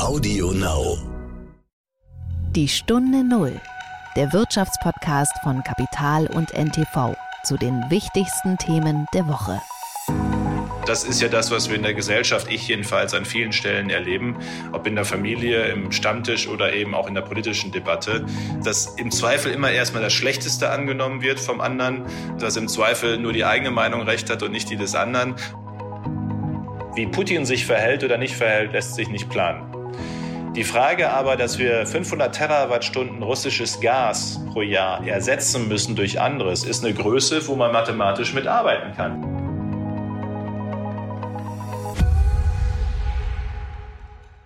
Audio Now. Die Stunde Null, der Wirtschaftspodcast von Kapital und NTV zu den wichtigsten Themen der Woche. Das ist ja das, was wir in der Gesellschaft, ich jedenfalls an vielen Stellen erleben, ob in der Familie, im Stammtisch oder eben auch in der politischen Debatte, dass im Zweifel immer erstmal das Schlechteste angenommen wird vom anderen, dass im Zweifel nur die eigene Meinung recht hat und nicht die des anderen. Wie Putin sich verhält oder nicht verhält, lässt sich nicht planen. Die Frage aber, dass wir 500 Terawattstunden russisches Gas pro Jahr ersetzen müssen durch anderes, ist eine Größe, wo man mathematisch mitarbeiten kann.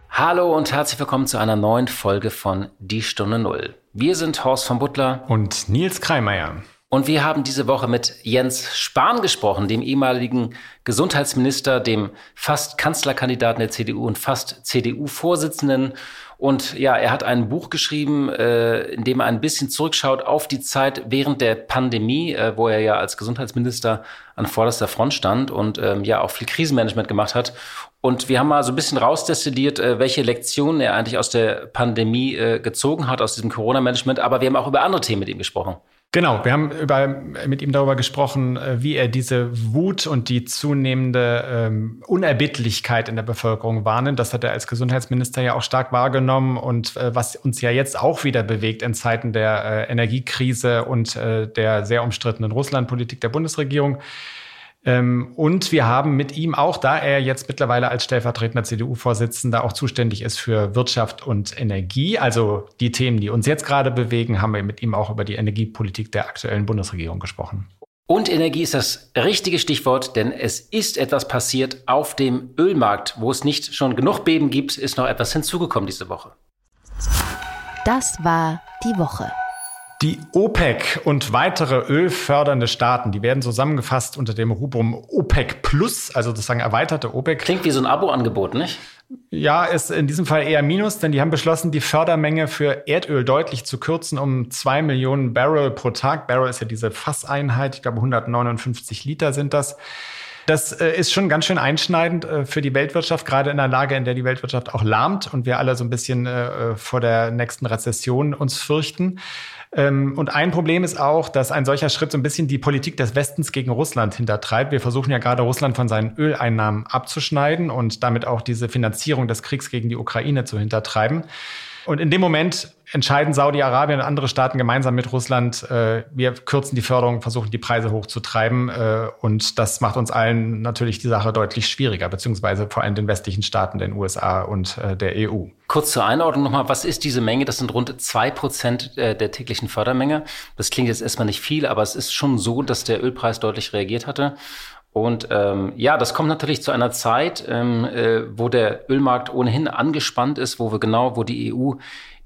Hallo und herzlich willkommen zu einer neuen Folge von Die Stunde Null. Wir sind Horst von Butler und Nils Kreimeier. Und wir haben diese Woche mit Jens Spahn gesprochen, dem ehemaligen Gesundheitsminister, dem fast Kanzlerkandidaten der CDU und fast CDU-Vorsitzenden. Und ja, er hat ein Buch geschrieben, äh, in dem er ein bisschen zurückschaut auf die Zeit während der Pandemie, äh, wo er ja als Gesundheitsminister an vorderster Front stand und ähm, ja auch viel Krisenmanagement gemacht hat. Und wir haben mal so ein bisschen rausdestilliert, äh, welche Lektionen er eigentlich aus der Pandemie gezogen hat, aus diesem Corona-Management. Aber wir haben auch über andere Themen mit ihm gesprochen. Genau, wir haben über, mit ihm darüber gesprochen, äh, wie er diese Wut und die zunehmende ähm, Unerbittlichkeit in der Bevölkerung wahrnimmt. Das hat er als Gesundheitsminister ja auch stark wahrgenommen und äh, was uns ja jetzt auch wieder bewegt in Zeiten der äh, Energiekrise und äh, der sehr umstrittenen Russlandpolitik der Bundesregierung. Ähm, und wir haben mit ihm auch, da er jetzt mittlerweile als stellvertretender CDU-Vorsitzender auch zuständig ist für Wirtschaft und Energie, also die Themen, die uns jetzt gerade bewegen, haben wir mit ihm auch über die Energiepolitik der aktuellen Bundesregierung gesprochen. Und Energie ist das richtige Stichwort, denn es ist etwas passiert auf dem Ölmarkt. Wo es nicht schon genug Beben gibt, ist noch etwas hinzugekommen diese Woche. Das war die Woche. Die OPEC und weitere ölfördernde Staaten, die werden zusammengefasst unter dem Rubrum OPEC Plus, also sozusagen erweiterte OPEC. Klingt wie so ein Abo-Angebot, nicht? Ja, ist in diesem Fall eher Minus, denn die haben beschlossen, die Fördermenge für Erdöl deutlich zu kürzen um zwei Millionen Barrel pro Tag. Barrel ist ja diese Fasseinheit, ich glaube 159 Liter sind das. Das äh, ist schon ganz schön einschneidend äh, für die Weltwirtschaft, gerade in einer Lage, in der die Weltwirtschaft auch lahmt und wir alle so ein bisschen äh, vor der nächsten Rezession uns fürchten. Ähm, und ein Problem ist auch, dass ein solcher Schritt so ein bisschen die Politik des Westens gegen Russland hintertreibt. Wir versuchen ja gerade Russland von seinen Öleinnahmen abzuschneiden und damit auch diese Finanzierung des Kriegs gegen die Ukraine zu hintertreiben. Und in dem Moment entscheiden Saudi-Arabien und andere Staaten gemeinsam mit Russland, äh, wir kürzen die Förderung, versuchen die Preise hochzutreiben. Äh, und das macht uns allen natürlich die Sache deutlich schwieriger, beziehungsweise vor allem den westlichen Staaten, den USA und äh, der EU. Kurz zur Einordnung nochmal, was ist diese Menge? Das sind rund zwei Prozent äh, der täglichen Fördermenge. Das klingt jetzt erstmal nicht viel, aber es ist schon so, dass der Ölpreis deutlich reagiert hatte. Und ähm, ja, das kommt natürlich zu einer Zeit, ähm, äh, wo der Ölmarkt ohnehin angespannt ist, wo wir genau, wo die EU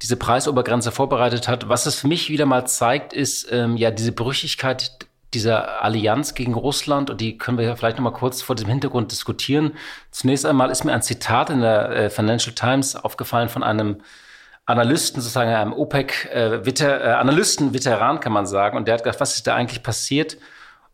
diese Preisobergrenze vorbereitet hat. Was es für mich wieder mal zeigt, ist ähm, ja diese Brüchigkeit dieser Allianz gegen Russland und die können wir ja vielleicht noch mal kurz vor dem Hintergrund diskutieren. Zunächst einmal ist mir ein Zitat in der äh, Financial Times aufgefallen von einem Analysten, sozusagen einem OPEC-Analysten, äh, äh, kann man sagen. Und der hat gesagt, was ist da eigentlich passiert?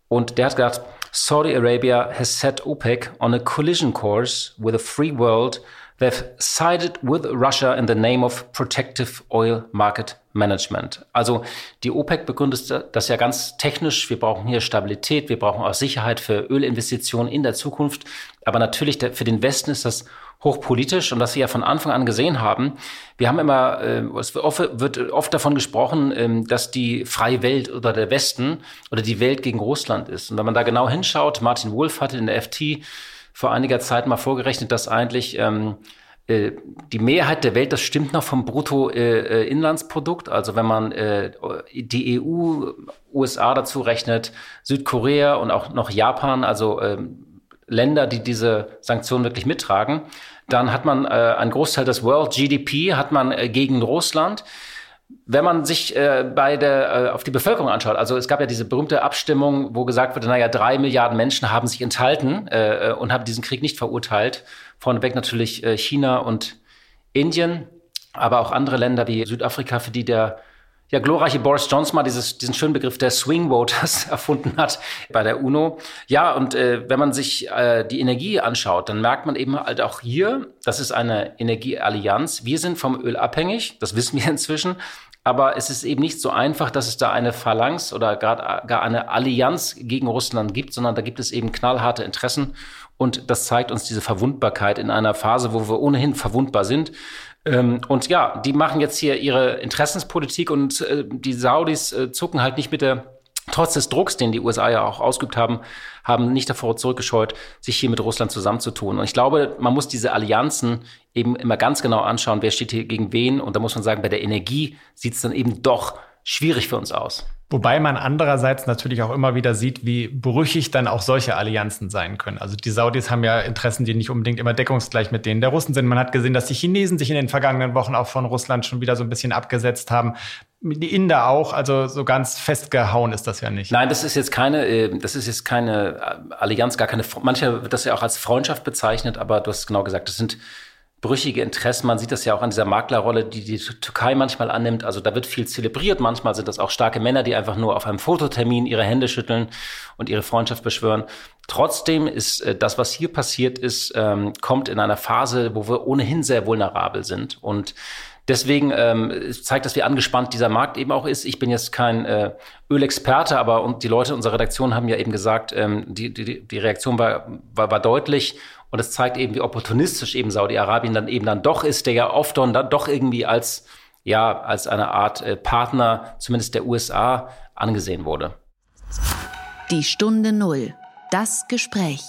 Und der hat gesagt, Saudi Arabia has set OPEC on a collision course with a free world. They've sided with Russia in the name of protective oil market management. Also die OPEC begründet das ja ganz technisch. Wir brauchen hier Stabilität, wir brauchen auch Sicherheit für Ölinvestitionen in der Zukunft. Aber natürlich für den Westen ist das hochpolitisch und was wir ja von Anfang an gesehen haben. Wir haben immer, äh, es wird oft davon gesprochen, ähm, dass die freie Welt oder der Westen oder die Welt gegen Russland ist. Und wenn man da genau hinschaut, Martin Wolf hatte in der FT vor einiger Zeit mal vorgerechnet, dass eigentlich ähm, äh, die Mehrheit der Welt, das stimmt noch vom Bruttoinlandsprodukt. Äh, also wenn man äh, die EU, USA dazu rechnet, Südkorea und auch noch Japan, also ähm, Länder, die diese Sanktionen wirklich mittragen. Dann hat man äh, einen Großteil des World GDP hat man äh, gegen Russland. Wenn man sich äh, bei der, äh, auf die Bevölkerung anschaut, also es gab ja diese berühmte Abstimmung, wo gesagt wurde, naja, drei Milliarden Menschen haben sich enthalten äh, und haben diesen Krieg nicht verurteilt. Vorneweg natürlich äh, China und Indien, aber auch andere Länder wie Südafrika, für die der ja, glorreiche Boris Johnson mal dieses, diesen schönen Begriff der Swing Voters erfunden hat bei der UNO. Ja, und äh, wenn man sich äh, die Energie anschaut, dann merkt man eben halt auch hier, das ist eine Energieallianz. Wir sind vom Öl abhängig, das wissen wir inzwischen. Aber es ist eben nicht so einfach, dass es da eine Phalanx oder gar, gar eine Allianz gegen Russland gibt, sondern da gibt es eben knallharte Interessen. Und das zeigt uns diese Verwundbarkeit in einer Phase, wo wir ohnehin verwundbar sind. Ähm, und ja, die machen jetzt hier ihre Interessenspolitik und äh, die Saudis äh, zucken halt nicht mit der trotz des Drucks, den die USA ja auch ausgeübt haben, haben nicht davor zurückgescheut, sich hier mit Russland zusammenzutun. Und ich glaube, man muss diese Allianzen eben immer ganz genau anschauen, wer steht hier gegen wen. Und da muss man sagen, bei der Energie sieht es dann eben doch schwierig für uns aus. Wobei man andererseits natürlich auch immer wieder sieht, wie brüchig dann auch solche Allianzen sein können. Also die Saudis haben ja Interessen, die nicht unbedingt immer deckungsgleich mit denen der Russen sind. Man hat gesehen, dass die Chinesen sich in den vergangenen Wochen auch von Russland schon wieder so ein bisschen abgesetzt haben. Die Inder auch, also so ganz festgehauen ist das ja nicht. Nein, das ist jetzt keine, äh, das ist jetzt keine Allianz, gar keine, manche wird das ja auch als Freundschaft bezeichnet, aber du hast genau gesagt, das sind brüchige Interessen. Man sieht das ja auch an dieser Maklerrolle, die die Türkei manchmal annimmt. Also da wird viel zelebriert. Manchmal sind das auch starke Männer, die einfach nur auf einem Fototermin ihre Hände schütteln und ihre Freundschaft beschwören. Trotzdem ist äh, das, was hier passiert ist, ähm, kommt in einer Phase, wo wir ohnehin sehr vulnerabel sind. Und Deswegen ähm, zeigt das, wie angespannt dieser Markt eben auch ist. Ich bin jetzt kein äh, Ölexperte, aber die Leute unserer Redaktion haben ja eben gesagt, ähm, die, die, die Reaktion war, war, war deutlich und es zeigt eben, wie opportunistisch eben Saudi-Arabien dann eben dann doch ist, der ja oft dann doch irgendwie als, ja, als eine Art äh, Partner, zumindest der USA, angesehen wurde. Die Stunde Null. Das Gespräch.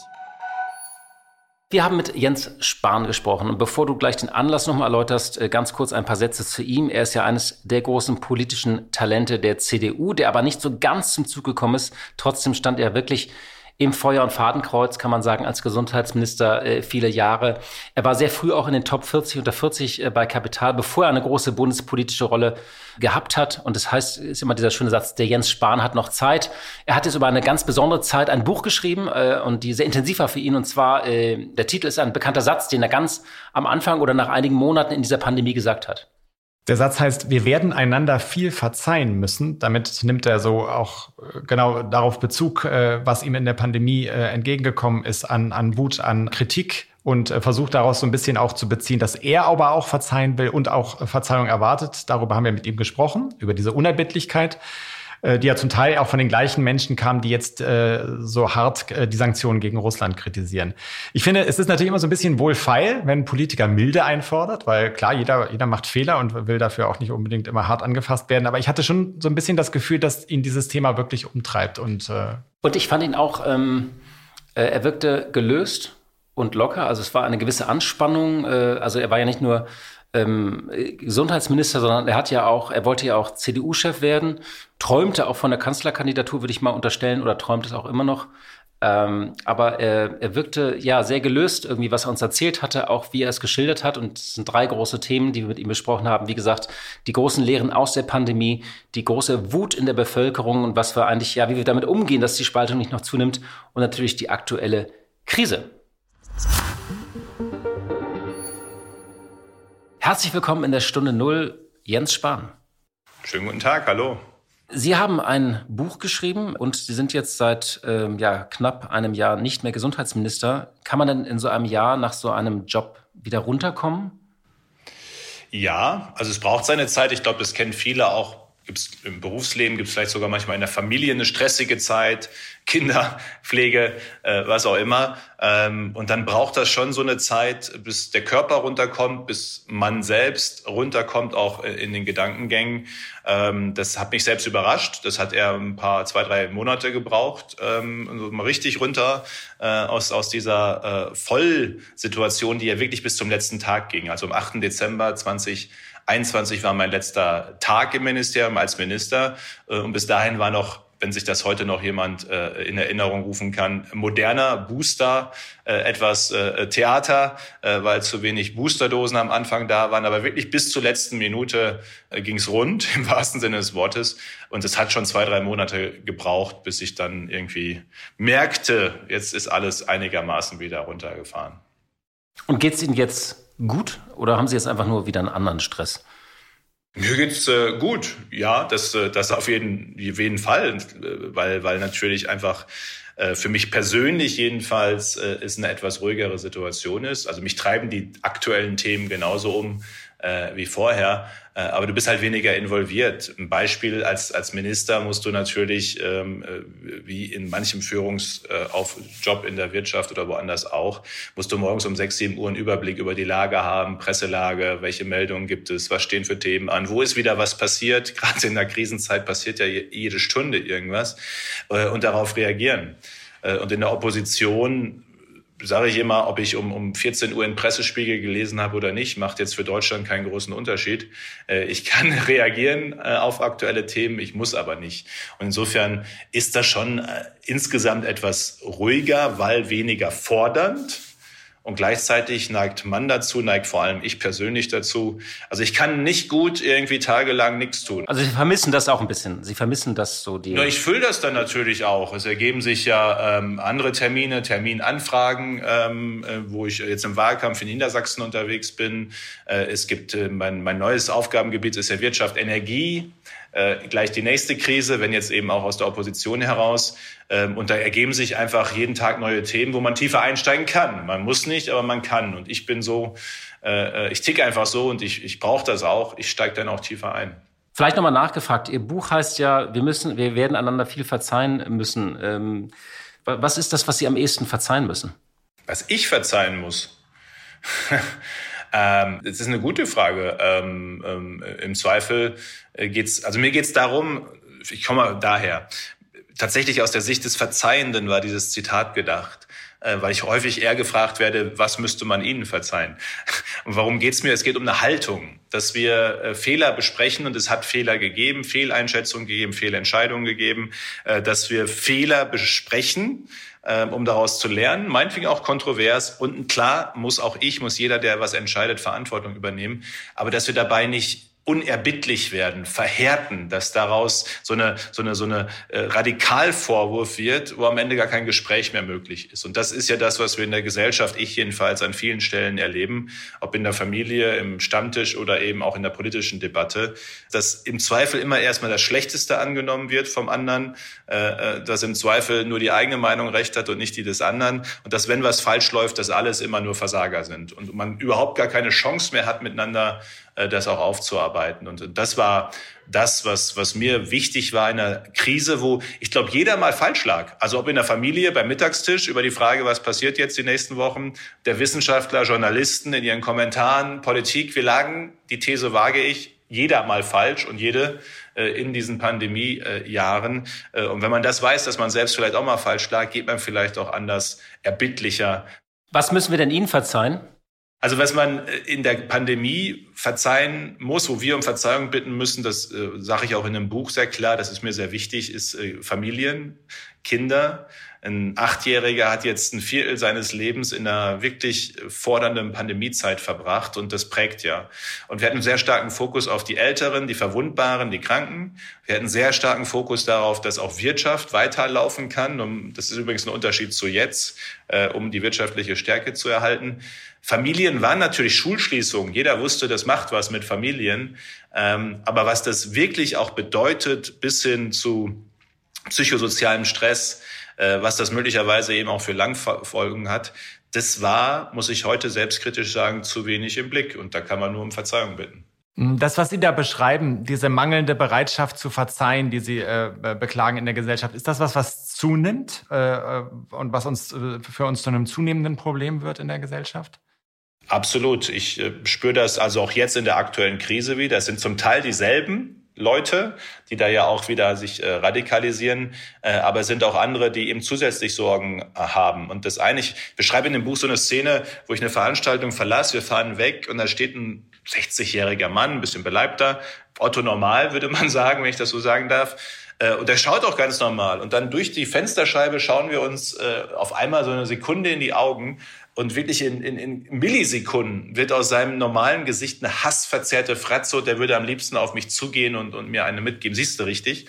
Wir haben mit Jens Spahn gesprochen. Und bevor du gleich den Anlass nochmal erläuterst, äh, ganz kurz ein paar Sätze zu ihm. Er ist ja eines der großen politischen Talente der CDU, der aber nicht so ganz zum Zug gekommen ist. Trotzdem stand er wirklich im Feuer- und Fadenkreuz, kann man sagen, als Gesundheitsminister äh, viele Jahre. Er war sehr früh auch in den Top 40 unter 40 äh, bei Kapital, bevor er eine große bundespolitische Rolle gehabt hat. Und das heißt, ist immer dieser schöne Satz, der Jens Spahn hat noch Zeit. Er hat jetzt über eine ganz besondere Zeit ein Buch geschrieben äh, und die sehr intensiv war für ihn. Und zwar, äh, der Titel ist ein bekannter Satz, den er ganz am Anfang oder nach einigen Monaten in dieser Pandemie gesagt hat. Der Satz heißt, wir werden einander viel verzeihen müssen. Damit nimmt er so auch äh, genau darauf Bezug, äh, was ihm in der Pandemie äh, entgegengekommen ist an, an Wut, an Kritik und versucht daraus so ein bisschen auch zu beziehen, dass er aber auch verzeihen will und auch Verzeihung erwartet. Darüber haben wir mit ihm gesprochen, über diese Unerbittlichkeit. Äh, die ja zum Teil auch von den gleichen Menschen kamen, die jetzt äh, so hart äh, die Sanktionen gegen Russland kritisieren. Ich finde, es ist natürlich immer so ein bisschen wohlfeil, wenn ein Politiker Milde einfordert, weil klar, jeder, jeder macht Fehler und will dafür auch nicht unbedingt immer hart angefasst werden. Aber ich hatte schon so ein bisschen das Gefühl, dass ihn dieses Thema wirklich umtreibt. Und, äh und ich fand ihn auch, ähm, äh, er wirkte gelöst und locker. Also es war eine gewisse Anspannung. Äh, also er war ja nicht nur ähm, Gesundheitsminister, sondern er hat ja auch, er wollte ja auch CDU-Chef werden, träumte auch von der Kanzlerkandidatur, würde ich mal unterstellen, oder träumt es auch immer noch. Ähm, aber er, er wirkte ja sehr gelöst, irgendwie, was er uns erzählt hatte, auch wie er es geschildert hat. Und es sind drei große Themen, die wir mit ihm besprochen haben. Wie gesagt, die großen Lehren aus der Pandemie, die große Wut in der Bevölkerung und was wir eigentlich, ja, wie wir damit umgehen, dass die Spaltung nicht noch zunimmt und natürlich die aktuelle Krise. Herzlich willkommen in der Stunde Null, Jens Spahn. Schönen guten Tag, hallo. Sie haben ein Buch geschrieben und Sie sind jetzt seit ähm, ja, knapp einem Jahr nicht mehr Gesundheitsminister. Kann man denn in so einem Jahr nach so einem Job wieder runterkommen? Ja, also es braucht seine Zeit. Ich glaube, das kennen viele auch gibt's im Berufsleben, gibt es vielleicht sogar manchmal in der Familie eine stressige Zeit, Kinderpflege, äh, was auch immer. Ähm, und dann braucht das schon so eine Zeit, bis der Körper runterkommt, bis man selbst runterkommt, auch in den Gedankengängen. Ähm, das hat mich selbst überrascht. Das hat er ein paar, zwei, drei Monate gebraucht, ähm, mal richtig runter äh, aus, aus dieser äh, Vollsituation, die ja wirklich bis zum letzten Tag ging. Also am 8. Dezember 20 21 war mein letzter Tag im Ministerium als Minister äh, und bis dahin war noch wenn sich das heute noch jemand äh, in Erinnerung rufen kann, moderner Booster, äh, etwas Theater, weil zu wenig Boosterdosen am Anfang da waren. Aber wirklich bis zur letzten Minute äh, ging es rund, im wahrsten Sinne des Wortes. Und es hat schon zwei, drei Monate gebraucht, bis ich dann irgendwie merkte, jetzt ist alles einigermaßen wieder runtergefahren. Und geht es Ihnen jetzt gut oder haben Sie jetzt einfach nur wieder einen anderen Stress? Mir geht's äh, gut, ja, das, äh, das auf jeden, jeden Fall, äh, weil, weil natürlich einfach äh, für mich persönlich jedenfalls äh, eine etwas ruhigere Situation ist. Also mich treiben die aktuellen Themen genauso um äh, wie vorher. Äh, aber du bist halt weniger involviert. Ein Beispiel als, als Minister musst du natürlich, ähm, äh, wie in manchem Führungsjob äh, in der Wirtschaft oder woanders auch, musst du morgens um sechs, sieben Uhr einen Überblick über die Lage haben, Presselage, welche Meldungen gibt es, was stehen für Themen an, wo ist wieder was passiert. Gerade in der Krisenzeit passiert ja jede Stunde irgendwas äh, und darauf reagieren. Äh, und in der Opposition sage ich immer, ob ich um, um 14 Uhr in Pressespiegel gelesen habe oder nicht, macht jetzt für Deutschland keinen großen Unterschied. Äh, ich kann reagieren äh, auf aktuelle Themen, ich muss aber nicht. Und insofern ist das schon äh, insgesamt etwas ruhiger, weil weniger fordernd. Und gleichzeitig neigt man dazu, neigt vor allem ich persönlich dazu. Also ich kann nicht gut irgendwie tagelang nichts tun. Also Sie vermissen das auch ein bisschen. Sie vermissen das so die. Ja, ich fülle das dann natürlich auch. Es ergeben sich ja ähm, andere Termine, Terminanfragen, ähm, äh, wo ich jetzt im Wahlkampf in Niedersachsen unterwegs bin. Äh, es gibt äh, mein, mein neues Aufgabengebiet ist ja Wirtschaft, Energie äh, gleich die nächste Krise, wenn jetzt eben auch aus der Opposition heraus. Ähm, und da ergeben sich einfach jeden Tag neue Themen, wo man tiefer einsteigen kann. Man muss nicht, aber man kann. Und ich bin so, äh, äh ich ticke einfach so und ich, ich brauche das auch. Ich steige dann auch tiefer ein. Vielleicht nochmal nachgefragt. Ihr Buch heißt ja, wir müssen, wir werden einander viel verzeihen müssen. Ähm, was ist das, was Sie am ehesten verzeihen müssen? Was ich verzeihen muss? Ähm, das ist eine gute Frage. Ähm, ähm, Im Zweifel äh, geht's, also mir geht's darum, ich komme daher, tatsächlich aus der Sicht des Verzeihenden war dieses Zitat gedacht äh, weil ich häufig eher gefragt werde, was müsste man ihnen verzeihen? Und warum geht's mir? Es geht um eine Haltung, dass wir äh, Fehler besprechen und es hat Fehler gegeben, Fehleinschätzungen gegeben, Fehlentscheidungen gegeben, dass wir Fehler besprechen, um daraus zu lernen, meinetwegen auch kontrovers. Und klar muss auch ich, muss jeder, der was entscheidet, Verantwortung übernehmen. Aber dass wir dabei nicht unerbittlich werden, verhärten, dass daraus so eine so eine so eine äh, Radikalvorwurf wird, wo am Ende gar kein Gespräch mehr möglich ist. Und das ist ja das, was wir in der Gesellschaft, ich jedenfalls an vielen Stellen erleben, ob in der Familie, im Stammtisch oder eben auch in der politischen Debatte, dass im Zweifel immer erstmal das Schlechteste angenommen wird vom anderen, äh, äh, dass im Zweifel nur die eigene Meinung recht hat und nicht die des anderen und dass wenn was falsch läuft, dass alles immer nur Versager sind und man überhaupt gar keine Chance mehr hat miteinander das auch aufzuarbeiten. Und das war das, was, was mir wichtig war in einer Krise, wo ich glaube, jeder mal falsch lag. Also ob in der Familie, beim Mittagstisch, über die Frage, was passiert jetzt die nächsten Wochen, der Wissenschaftler, Journalisten in ihren Kommentaren, Politik, wir lagen, die These wage ich, jeder mal falsch und jede äh, in diesen Pandemiejahren. Äh, und wenn man das weiß, dass man selbst vielleicht auch mal falsch lag, geht man vielleicht auch anders erbittlicher. Was müssen wir denn Ihnen verzeihen? Also was man äh, in der Pandemie verzeihen muss, wo wir um Verzeihung bitten müssen, das äh, sage ich auch in einem Buch sehr klar, das ist mir sehr wichtig, ist äh, Familien, Kinder, ein Achtjähriger hat jetzt ein Viertel seines Lebens in einer wirklich fordernden Pandemiezeit verbracht und das prägt ja. Und wir hatten einen sehr starken Fokus auf die Älteren, die Verwundbaren, die Kranken. Wir hatten einen sehr starken Fokus darauf, dass auch Wirtschaft weiterlaufen kann. Um, das ist übrigens ein Unterschied zu jetzt, äh, um die wirtschaftliche Stärke zu erhalten. Familien waren natürlich Schulschließungen. Jeder wusste, das macht was mit Familien. Ähm, aber was das wirklich auch bedeutet, bis hin zu psychosozialem Stress, äh, was das möglicherweise eben auch für Langfolgen hat, das war, muss ich heute selbstkritisch sagen, zu wenig im Blick. Und da kann man nur um Verzeihung bitten. Das, was Sie da beschreiben, diese mangelnde Bereitschaft zu verzeihen, die Sie äh, beklagen in der Gesellschaft, ist das was, was zunimmt äh, äh und was uns äh, für uns zu einem zunehmenden Problem wird in der Gesellschaft? Absolut. Ich äh, spüre das also auch jetzt in der aktuellen Krise wieder. Es sind zum Teil dieselben, Leute, die da ja auch wieder sich äh, radikalisieren, äh, aber es sind auch andere, die eben zusätzlich Sorgen äh, haben. Und das eine, ich beschreibe in dem Buch so eine Szene, wo ich eine Veranstaltung verlasse, wir fahren weg und da steht ein 60-jähriger Mann, ein bisschen beleibter, Otto normal, würde man sagen, wenn ich das so sagen darf. Und der schaut auch ganz normal. Und dann durch die Fensterscheibe schauen wir uns auf einmal so eine Sekunde in die Augen und wirklich in, in, in Millisekunden wird aus seinem normalen Gesicht eine hassverzerrte Fratze der würde am liebsten auf mich zugehen und, und mir eine mitgeben. Siehst du richtig?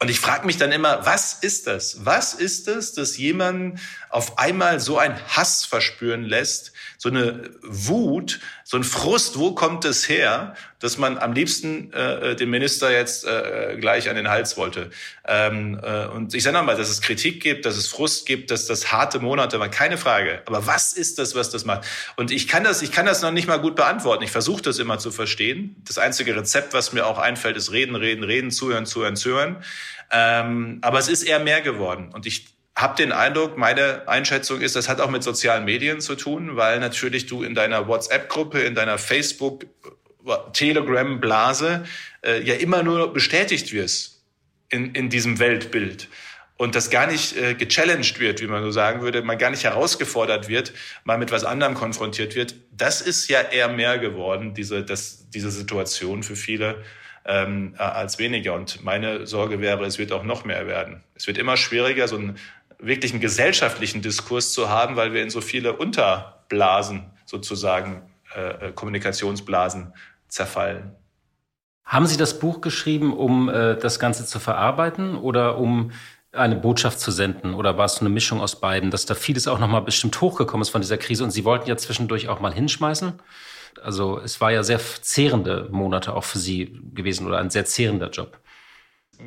Und ich frage mich dann immer, was ist das? Was ist es, dass jemand auf einmal so einen Hass verspüren lässt, so eine Wut, so ein Frust, wo kommt es her, dass man am liebsten äh, äh den Minister jetzt äh, gleich an den Hals wollte. Ähm, äh, und ich sage nochmal, dass es Kritik gibt, dass es Frust gibt, dass das harte Monate waren, keine Frage. Aber was ist das, was das macht? Und ich kann das, ich kann das noch nicht mal gut beantworten. Ich versuche das immer zu verstehen. Das einzige Rezept, was mir auch einfällt, ist reden, reden, reden, zuhören, zuhören, zuhören. Ähm, aber es ist eher mehr geworden. Und ich habe den Eindruck, meine Einschätzung ist, das hat auch mit sozialen Medien zu tun, weil natürlich du in deiner WhatsApp-Gruppe, in deiner Facebook, Telegram-Blase äh, ja immer nur bestätigt wirst in, in diesem Weltbild und das gar nicht äh, gechallenged wird, wie man so sagen würde, man gar nicht herausgefordert wird, mal mit was anderem konfrontiert wird. Das ist ja eher mehr geworden, diese, das, diese Situation für viele ähm, als weniger. Und meine Sorge wäre, es wird auch noch mehr werden. Es wird immer schwieriger, so einen wirklichen gesellschaftlichen Diskurs zu haben, weil wir in so viele Unterblasen sozusagen, äh, äh, Kommunikationsblasen zerfallen. Haben Sie das Buch geschrieben, um äh, das Ganze zu verarbeiten oder um eine Botschaft zu senden? Oder war es so eine Mischung aus beiden, dass da vieles auch nochmal bestimmt hochgekommen ist von dieser Krise und Sie wollten ja zwischendurch auch mal hinschmeißen? Also es war ja sehr zehrende Monate auch für Sie gewesen oder ein sehr zehrender Job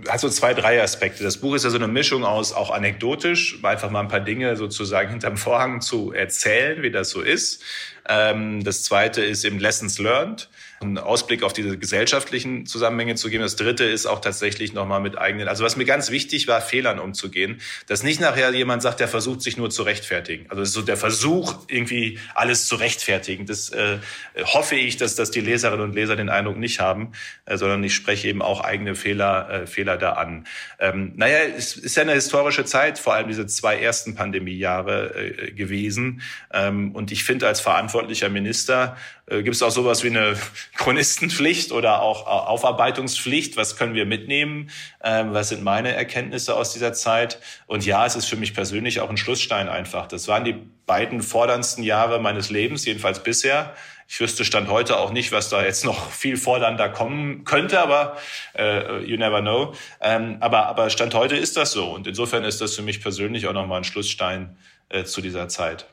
hat so zwei, drei Aspekte. Das Buch ist ja so eine Mischung aus auch anekdotisch, einfach mal ein paar Dinge sozusagen hinterm Vorhang zu erzählen, wie das so ist. Ähm, das zweite ist eben Lessons Learned einen Ausblick auf diese gesellschaftlichen Zusammenhänge zu geben. Das dritte ist auch tatsächlich nochmal mit eigenen, also was mir ganz wichtig war, Fehlern umzugehen, dass nicht nachher jemand sagt, der versucht sich nur zu rechtfertigen. Also so der Versuch, irgendwie alles zu rechtfertigen. Das äh, hoffe ich, dass das die Leserinnen und Leser den Eindruck nicht haben, äh, sondern ich spreche eben auch eigene Fehler, äh, Fehler da an. Ähm, naja, es ist ja eine historische Zeit, vor allem diese zwei ersten Pandemiejahre äh, gewesen. Ähm, und ich finde, als verantwortlicher Minister gibt es auch sowas wie eine Chronistenpflicht oder auch äh, Aufarbeitungspflicht. Was können wir mitnehmen? Ähm, was sind meine Erkenntnisse aus dieser Zeit? Und ja, es ist für mich persönlich auch ein Schlussstein einfach. Das waren die beiden forderndsten Jahre meines Lebens, jedenfalls bisher. Ich wüsste Stand heute auch nicht, was da jetzt noch viel fordernder kommen könnte, aber äh, you never know. Ähm, aber, aber Stand heute ist das so. Und insofern ist das für mich persönlich auch nochmal ein Schlussstein äh, zu dieser Zeit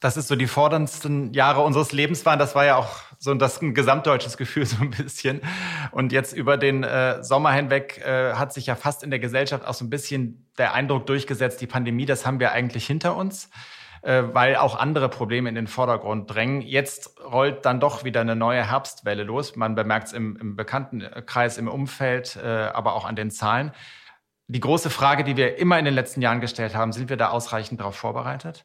das ist so die forderndsten Jahre unseres Lebens waren. Das war ja auch so das ein gesamtdeutsches Gefühl so ein bisschen. Und jetzt über den äh, Sommer hinweg äh, hat sich ja fast in der Gesellschaft auch so ein bisschen der Eindruck durchgesetzt, die Pandemie, das haben wir eigentlich hinter uns, äh, weil auch andere Probleme in den Vordergrund drängen. Jetzt rollt dann doch wieder eine neue Herbstwelle los. Man bemerkt es im, im Bekanntenkreis, im Umfeld, äh, aber auch an den Zahlen. Die große Frage, die wir immer in den letzten Jahren gestellt haben, sind wir da ausreichend darauf vorbereitet?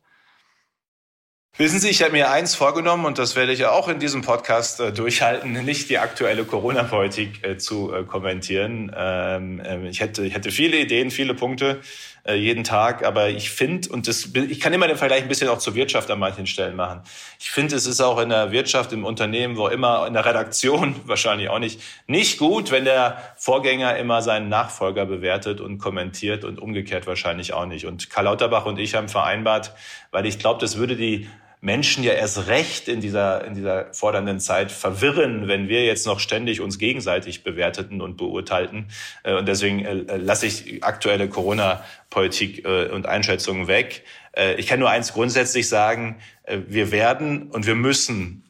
Wissen Sie, ich habe mir eins vorgenommen und das werde ich ja auch in diesem Podcast äh, durchhalten, nicht die aktuelle Corona-Politik äh, zu äh, kommentieren. Ähm, ähm ich, hätte, ich hätte viele Ideen, viele Punkte äh, jeden Tag, aber ich finde, und das, ich kann immer den Vergleich ein bisschen auch zur Wirtschaft an manchen Stellen machen. Ich finde, es ist auch in der Wirtschaft, im Unternehmen, wo immer, in der Redaktion wahrscheinlich auch nicht, nicht gut, wenn der Vorgänger immer seinen Nachfolger bewertet und kommentiert und umgekehrt wahrscheinlich auch nicht. Und Karl Lauterbach und ich haben vereinbart, weil ich glaube, das würde die Menschen ja erst recht in dieser, in dieser fordernden Zeit verwirren, wenn wir jetzt noch ständig uns gegenseitig bewerteten und beurteilten. Äh, und deswegen äh, lasse ich aktuelle Corona-Politik äh, und Einschätzungen weg. Ich kann nur eins grundsätzlich sagen, wir werden und wir müssen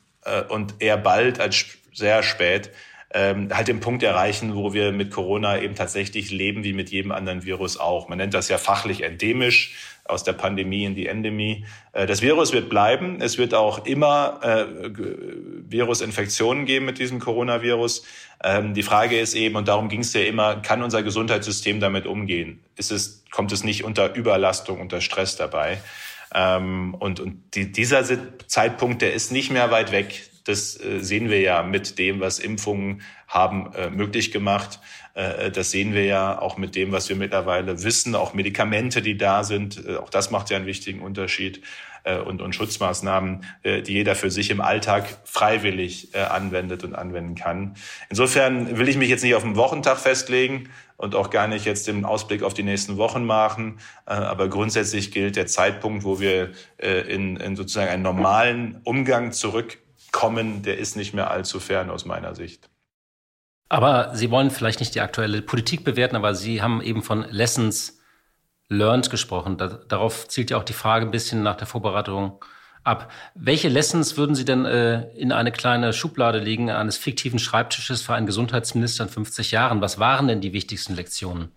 und eher bald als sehr spät ähm, halt den Punkt erreichen, wo wir mit Corona eben tatsächlich leben wie mit jedem anderen Virus auch. Man nennt das ja fachlich endemisch aus der Pandemie in die Endemie. Äh, das Virus wird bleiben. Es wird auch immer äh, Virusinfektionen geben mit diesem Coronavirus. Ähm, die Frage ist eben, und darum ging es ja immer, kann unser Gesundheitssystem damit umgehen? Ist es, kommt es nicht unter Überlastung, unter Stress dabei? Ähm, und und die, dieser Zeitpunkt, der ist nicht mehr weit weg. Das äh, sehen wir ja mit dem, was Impfungen haben äh, möglich gemacht. Äh, das sehen wir ja auch mit dem, was wir mittlerweile wissen, auch Medikamente, die da sind. Auch das macht ja einen wichtigen Unterschied. Und, und Schutzmaßnahmen, die jeder für sich im Alltag freiwillig anwendet und anwenden kann. Insofern will ich mich jetzt nicht auf einen Wochentag festlegen, und auch gar nicht jetzt den Ausblick auf die nächsten Wochen machen. Aber grundsätzlich gilt der Zeitpunkt, wo wir in, in sozusagen einen normalen Umgang zurückkommen, der ist nicht mehr allzu fern aus meiner Sicht. Aber Sie wollen vielleicht nicht die aktuelle Politik bewerten, aber Sie haben eben von Lessons learned gesprochen. darauf zielt ja auch die Frage ein bisschen nach der Vorbereitung ab. Welche Lessons würden Sie denn äh, in eine kleine Schublade legen eines fiktiven Schreibtisches für einen Gesundheitsminister in 50 Jahren? Was waren denn die wichtigsten Lektionen?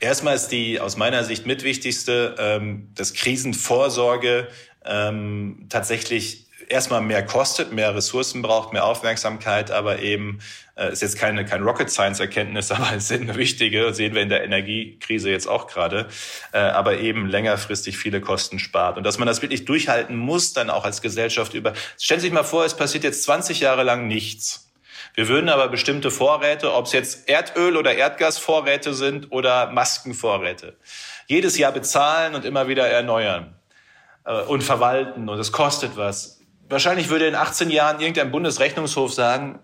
Erstmal ist die aus meiner Sicht mitwichtigste, ähm, dass Krisenvorsorge ähm, tatsächlich erstmal mehr kostet, mehr Ressourcen braucht, mehr Aufmerksamkeit, aber eben äh, ist jetzt keine kein Rocket Science Erkenntnis, aber es sind wichtige, sehen wir in der Energiekrise jetzt auch gerade, äh, aber eben längerfristig viele Kosten spart und dass man das wirklich durchhalten muss, dann auch als Gesellschaft über. Stellen Sie sich mal vor, es passiert jetzt 20 Jahre lang nichts. Wir würden aber bestimmte Vorräte, ob es jetzt Erdöl oder Erdgasvorräte sind oder Maskenvorräte, jedes Jahr bezahlen und immer wieder erneuern äh, und verwalten und es kostet was wahrscheinlich würde in 18 Jahren irgendein Bundesrechnungshof sagen,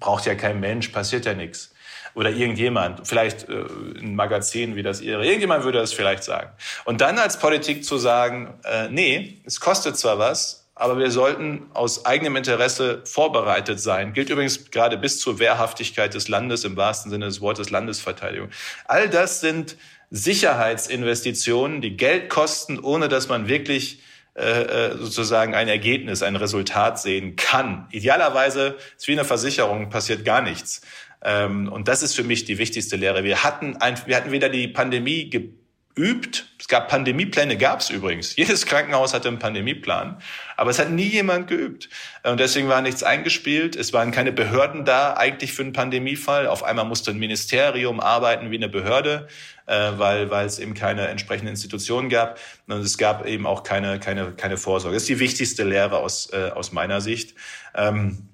braucht ja kein Mensch, passiert ja nichts. Oder irgendjemand, vielleicht äh, ein Magazin wie das Ihre, irgendjemand würde das vielleicht sagen. Und dann als Politik zu sagen, äh, nee, es kostet zwar was, aber wir sollten aus eigenem Interesse vorbereitet sein. Gilt übrigens gerade bis zur Wehrhaftigkeit des Landes im wahrsten Sinne des Wortes Landesverteidigung. All das sind Sicherheitsinvestitionen, die Geld kosten, ohne dass man wirklich äh, äh, sozusagen ein Ergebnis, ein Resultat sehen kann. Idealerweise ist wie eine Versicherung, passiert gar nichts. Ähm, und das ist für mich die wichtigste Lehre. Wir hatten, ein, wir hatten weder die Pandemie geübt, es gab Pandemiepläne, gab es übrigens. Jedes Krankenhaus hatte einen Pandemieplan, aber es hat nie jemand geübt. Und deswegen war nichts eingespielt. Es waren keine Behörden da eigentlich für einen Pandemiefall. Auf einmal musste ein Ministerium arbeiten wie eine Behörde äh, weil, weil es eben keine entsprechenden Institutionen gab und es gab eben auch keine, keine, keine Vorsorge. Das ist die wichtigste Lehre aus, äh, aus meiner Sicht. Ähm,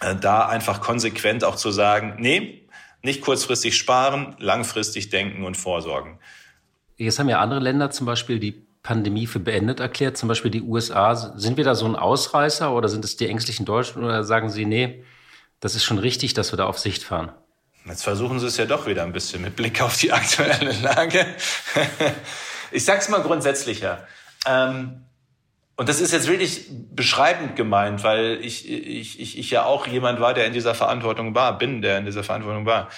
äh, da einfach konsequent auch zu sagen, nee, nicht kurzfristig sparen, langfristig denken und vorsorgen. Jetzt haben ja andere Länder zum Beispiel die Pandemie für beendet erklärt, zum Beispiel die USA. Sind wir da so ein Ausreißer oder sind es die ängstlichen Deutschen oder sagen Sie, nee, das ist schon richtig, dass wir da auf Sicht fahren? Jetzt versuchen Sie es ja doch wieder ein bisschen mit Blick auf die aktuelle Lage. ich sag's mal grundsätzlicher. Ähm, und das ist jetzt wirklich beschreibend gemeint, weil ich, ich, ich, ich ja auch jemand war, der in dieser Verantwortung war, bin, der in dieser Verantwortung war.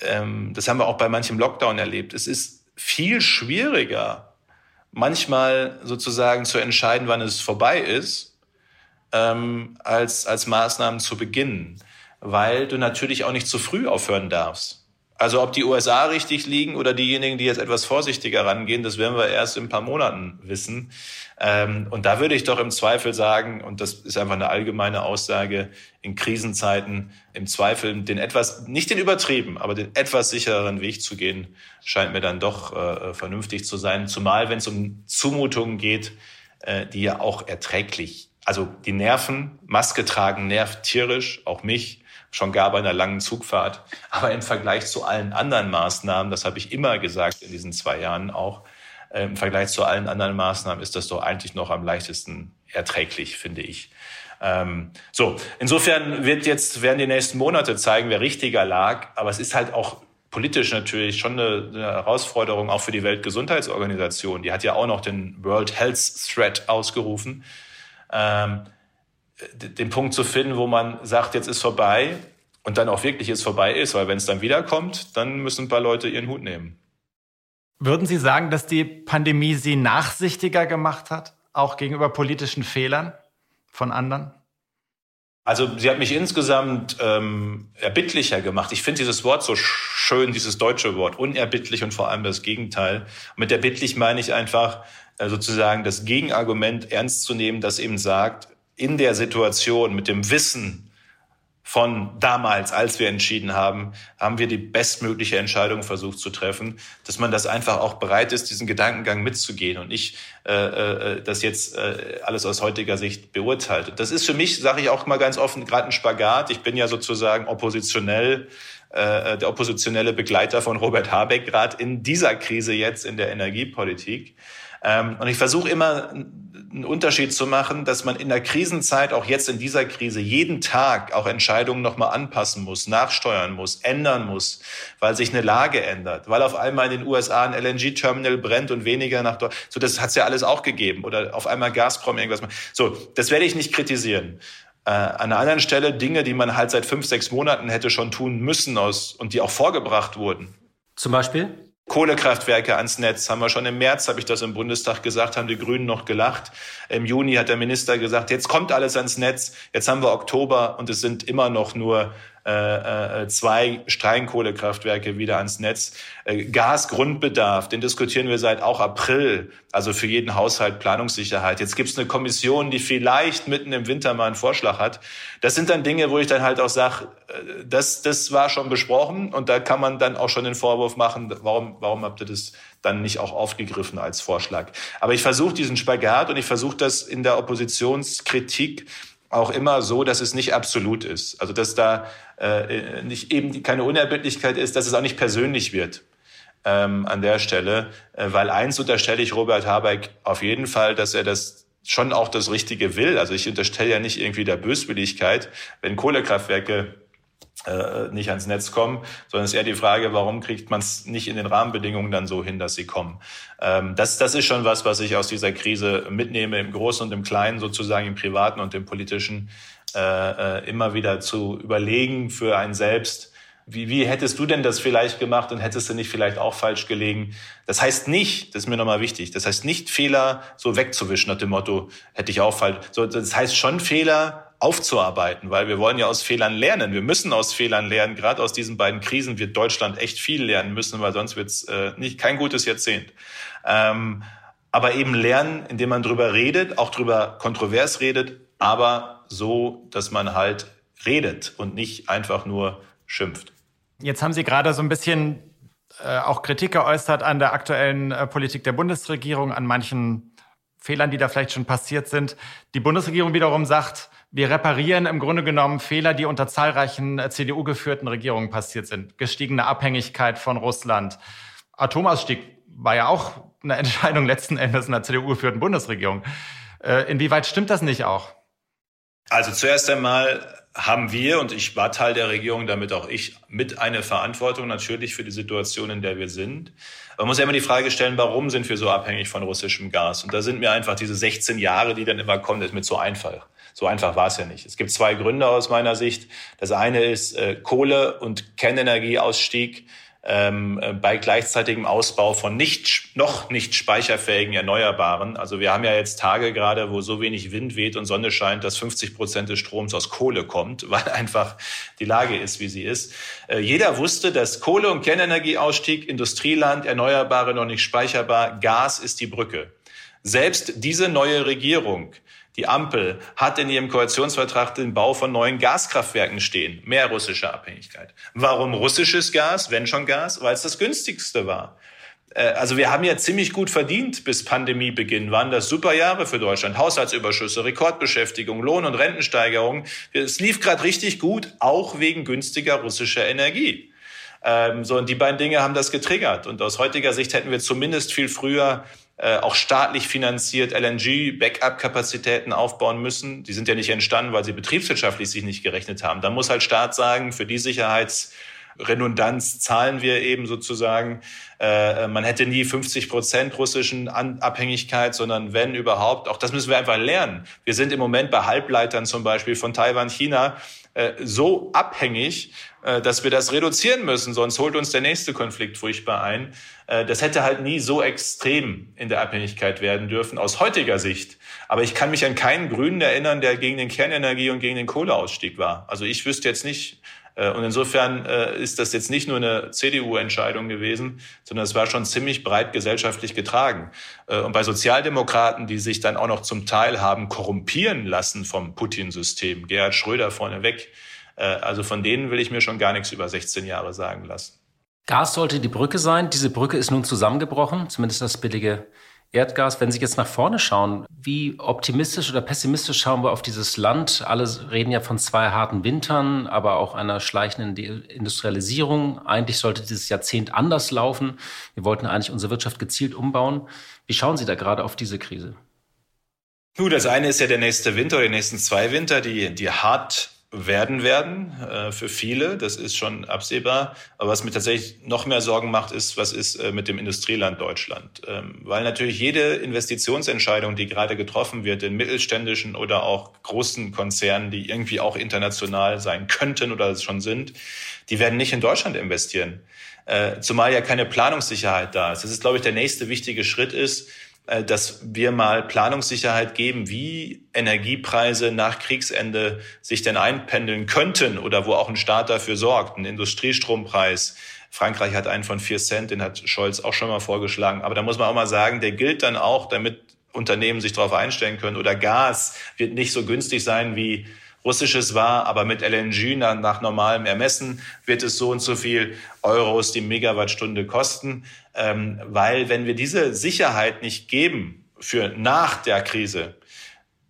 Ähm, das haben wir auch bei manchem Lockdown erlebt. Es ist viel schwieriger, manchmal sozusagen zu entscheiden, wann es vorbei ist, ähm, als, als Maßnahmen zu beginnen weil du natürlich auch nicht zu früh aufhören darfst. Also ob die USA richtig liegen oder diejenigen, die jetzt etwas vorsichtiger rangehen, das werden wir erst in ein paar Monaten wissen. Ähm, und da würde ich doch im Zweifel sagen, und das ist einfach eine allgemeine Aussage, in Krisenzeiten im Zweifel den etwas, nicht den übertrieben, aber den etwas sichereren Weg zu gehen, scheint mir dann doch äh, vernünftig zu sein. Zumal wenn es um Zumutungen geht, äh, die ja auch erträglich, also die Nerven, Maske tragen nervt tierisch, auch mich schon gar bei einer langen Zugfahrt. Aber im Vergleich zu allen anderen Maßnahmen, das habe ich immer gesagt in diesen zwei Jahren auch, äh, im Vergleich zu allen anderen Maßnahmen ist das doch eigentlich noch am leichtesten erträglich, finde ich. Ähm, so, insofern wird jetzt, werden die nächsten Monate zeigen, wer richtiger lag. Aber es ist halt auch politisch natürlich schon eine, eine Herausforderung auch für die Weltgesundheitsorganisation. Die hat ja auch noch den World Health Threat ausgerufen. Ähm, den Punkt zu finden, wo man sagt, jetzt ist vorbei und dann auch wirklich jetzt vorbei ist, weil wenn es dann wiederkommt, dann müssen ein paar Leute ihren Hut nehmen. Würden Sie sagen, dass die Pandemie Sie nachsichtiger gemacht hat, auch gegenüber politischen Fehlern von anderen? Also sie hat mich insgesamt ähm, erbittlicher gemacht. Ich finde dieses Wort so schön, dieses deutsche Wort, unerbittlich und vor allem das Gegenteil. Und mit erbittlich meine ich einfach äh, sozusagen das Gegenargument ernst zu nehmen, das eben sagt, in der Situation, mit dem Wissen von damals, als wir entschieden haben, haben wir die bestmögliche Entscheidung versucht zu treffen, dass man das einfach auch bereit ist, diesen Gedankengang mitzugehen und nicht äh, äh, das jetzt äh, alles aus heutiger Sicht beurteilt. Das ist für mich, sage ich auch mal ganz offen, gerade ein Spagat. Ich bin ja sozusagen oppositionell äh, der oppositionelle Begleiter von Robert Habeck gerade in dieser Krise jetzt in der Energiepolitik. Ähm, und ich versuche immer einen Unterschied zu machen, dass man in der Krisenzeit, auch jetzt in dieser Krise, jeden Tag auch Entscheidungen nochmal anpassen muss, nachsteuern muss, ändern muss, weil sich eine Lage ändert, weil auf einmal in den USA ein LNG-Terminal brennt und weniger nach dort. So, das hat's ja alles auch gegeben. Oder auf einmal Gazprom irgendwas macht. So, das werde ich nicht kritisieren. Äh, an einer anderen Stelle Dinge, die man halt seit fünf, sechs Monaten hätte schon tun müssen aus, und die auch vorgebracht wurden. Zum Beispiel? Kohlekraftwerke ans Netz haben wir schon im März, habe ich das im Bundestag gesagt, haben die Grünen noch gelacht. Im Juni hat der Minister gesagt, jetzt kommt alles ans Netz. Jetzt haben wir Oktober und es sind immer noch nur äh, zwei Steinkohlekraftwerke wieder ans Netz. Äh, Gasgrundbedarf, den diskutieren wir seit auch April, also für jeden Haushalt Planungssicherheit. Jetzt gibt es eine Kommission, die vielleicht mitten im Winter mal einen Vorschlag hat. Das sind dann Dinge, wo ich dann halt auch sage, äh, das, das war schon besprochen und da kann man dann auch schon den Vorwurf machen, warum, warum habt ihr das dann nicht auch aufgegriffen als Vorschlag. Aber ich versuche diesen Spagat und ich versuche das in der Oppositionskritik auch immer so, dass es nicht absolut ist. Also dass da äh, nicht eben keine Unerbittlichkeit ist, dass es auch nicht persönlich wird ähm, an der Stelle. Äh, weil eins unterstelle ich Robert Habeck auf jeden Fall, dass er das schon auch das Richtige will. Also ich unterstelle ja nicht irgendwie der Böswilligkeit, wenn Kohlekraftwerke nicht ans Netz kommen, sondern es ist eher die Frage, warum kriegt man es nicht in den Rahmenbedingungen dann so hin, dass sie kommen. Ähm, das, das ist schon was, was ich aus dieser Krise mitnehme, im Großen und im Kleinen, sozusagen im Privaten und im Politischen, äh, äh, immer wieder zu überlegen für einen selbst, wie, wie hättest du denn das vielleicht gemacht und hättest du nicht vielleicht auch falsch gelegen? Das heißt nicht, das ist mir nochmal wichtig, das heißt nicht Fehler so wegzuwischen nach dem Motto, hätte ich auch falsch. So, das heißt schon Fehler aufzuarbeiten, weil wir wollen ja aus Fehlern lernen. Wir müssen aus Fehlern lernen. Gerade aus diesen beiden Krisen wird Deutschland echt viel lernen müssen, weil sonst wird es äh, nicht kein gutes Jahrzehnt. Ähm, aber eben lernen, indem man drüber redet, auch drüber kontrovers redet, aber so, dass man halt redet und nicht einfach nur schimpft. Jetzt haben Sie gerade so ein bisschen äh, auch Kritik geäußert an der aktuellen äh, Politik der Bundesregierung, an manchen Fehlern, die da vielleicht schon passiert sind. Die Bundesregierung wiederum sagt, wir reparieren im Grunde genommen Fehler, die unter zahlreichen äh, CDU-geführten Regierungen passiert sind. Gestiegene Abhängigkeit von Russland. Atomausstieg war ja auch eine Entscheidung letzten Endes einer CDU-geführten Bundesregierung. Äh, inwieweit stimmt das nicht auch? Also zuerst einmal haben wir, und ich war Teil der Regierung, damit auch ich, mit eine Verantwortung natürlich für die Situation, in der wir sind. Man muss ja immer die Frage stellen, warum sind wir so abhängig von russischem Gas? Und da sind mir einfach diese 16 Jahre, die dann immer kommen, das ist mir zu einfach. So einfach war es ja nicht. Es gibt zwei Gründe aus meiner Sicht. Das eine ist äh, Kohle- und Kernenergieausstieg ähm, äh, bei gleichzeitigem Ausbau von nicht, noch nicht speicherfähigen Erneuerbaren. Also wir haben ja jetzt Tage gerade, wo so wenig Wind weht und Sonne scheint, dass 50 Prozent des Stroms aus Kohle kommt, weil einfach die Lage ist, wie sie ist. Äh, jeder wusste, dass Kohle- und Kernenergieausstieg, Industrieland, Erneuerbare noch nicht speicherbar, Gas ist die Brücke. Selbst diese neue Regierung die Ampel hat in ihrem Koalitionsvertrag den Bau von neuen Gaskraftwerken stehen. Mehr russische Abhängigkeit. Warum russisches Gas, wenn schon Gas? Weil es das günstigste war. Äh, also wir haben ja ziemlich gut verdient bis Pandemiebeginn. Waren das super Jahre für Deutschland. Haushaltsüberschüsse, Rekordbeschäftigung, Lohn- und Rentensteigerungen. Es lief gerade richtig gut, auch wegen günstiger russischer Energie. Ähm, so, und die beiden Dinge haben das getriggert. Und aus heutiger Sicht hätten wir zumindest viel früher äh, auch staatlich finanziert LNG-Backup-Kapazitäten aufbauen müssen. Die sind ja nicht entstanden, weil sie betriebswirtschaftlich sich nicht gerechnet haben. Da muss halt Staat sagen, für die Sicherheitsredundanz zahlen wir eben sozusagen. Äh, man hätte nie 50 Prozent russischen Abhängigkeit, sondern wenn überhaupt, auch das müssen wir einfach lernen. Wir sind im Moment bei Halbleitern zum Beispiel von Taiwan, China äh, so abhängig, äh, dass wir das reduzieren müssen, sonst holt uns der nächste Konflikt furchtbar ein. Äh, das hätte halt nie so extrem in der Abhängigkeit werden dürfen, aus heutiger Sicht. Aber ich kann mich an keinen Grünen erinnern, der gegen den Kernenergie und gegen den Kohleausstieg war. Also ich wüsste jetzt nicht, und insofern ist das jetzt nicht nur eine CDU-Entscheidung gewesen, sondern es war schon ziemlich breit gesellschaftlich getragen. Und bei Sozialdemokraten, die sich dann auch noch zum Teil haben korrumpieren lassen vom Putin-System, Gerhard Schröder vorneweg, äh, also von denen will ich mir schon gar nichts über 16 Jahre sagen lassen. Gas sollte die Brücke sein. Diese Brücke ist nun zusammengebrochen, zumindest das billige Erdgas. Wenn Sie jetzt nach vorne schauen, wie optimistisch oder pessimistisch schauen wir auf dieses Land? Alle reden ja von zwei harten Wintern, aber auch einer schleichenden Industrialisierung. Eigentlich sollte dieses Jahrzehnt anders laufen. Wir wollten eigentlich unsere Wirtschaft gezielt umbauen. Wie schauen Sie da gerade auf diese Krise? Nun, das eine ist ja der nächste Winter oder die nächsten zwei Winter, die, die hart werden werden äh, für viele. Das ist schon absehbar. Aber was mir tatsächlich noch mehr Sorgen macht, ist, was ist äh, mit dem Industrieland Deutschland? Ähm, weil natürlich jede Investitionsentscheidung, die gerade getroffen wird in mittelständischen oder auch großen Konzernen, die irgendwie auch international sein könnten oder schon sind, die werden nicht in Deutschland investieren. Äh, zumal ja keine Planungssicherheit da ist. Das ist, glaube ich, der nächste wichtige Schritt ist, dass wir mal Planungssicherheit geben, wie Energiepreise nach Kriegsende sich denn einpendeln könnten oder wo auch ein Staat dafür sorgt, ein Industriestrompreis. Frankreich hat einen von vier Cent, den hat Scholz auch schon mal vorgeschlagen. Aber da muss man auch mal sagen, der gilt dann auch, damit Unternehmen sich darauf einstellen können. Oder Gas wird nicht so günstig sein wie russisches war, aber mit LNG nach, nach normalem Ermessen wird es so und so viel Euros die Megawattstunde kosten, ähm, weil wenn wir diese Sicherheit nicht geben für nach der Krise,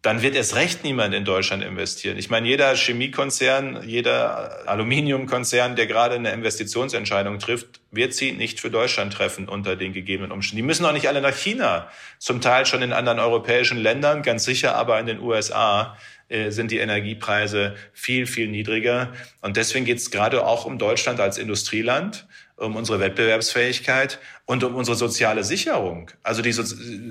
dann wird erst recht niemand in Deutschland investieren. Ich meine, jeder Chemiekonzern, jeder Aluminiumkonzern, der gerade eine Investitionsentscheidung trifft, wird sie nicht für Deutschland treffen unter den gegebenen Umständen. Die müssen auch nicht alle nach China, zum Teil schon in anderen europäischen Ländern, ganz sicher aber in den USA äh, sind die Energiepreise viel, viel niedriger. Und deswegen geht es gerade auch um Deutschland als Industrieland, um unsere Wettbewerbsfähigkeit und um unsere soziale Sicherung. Also die so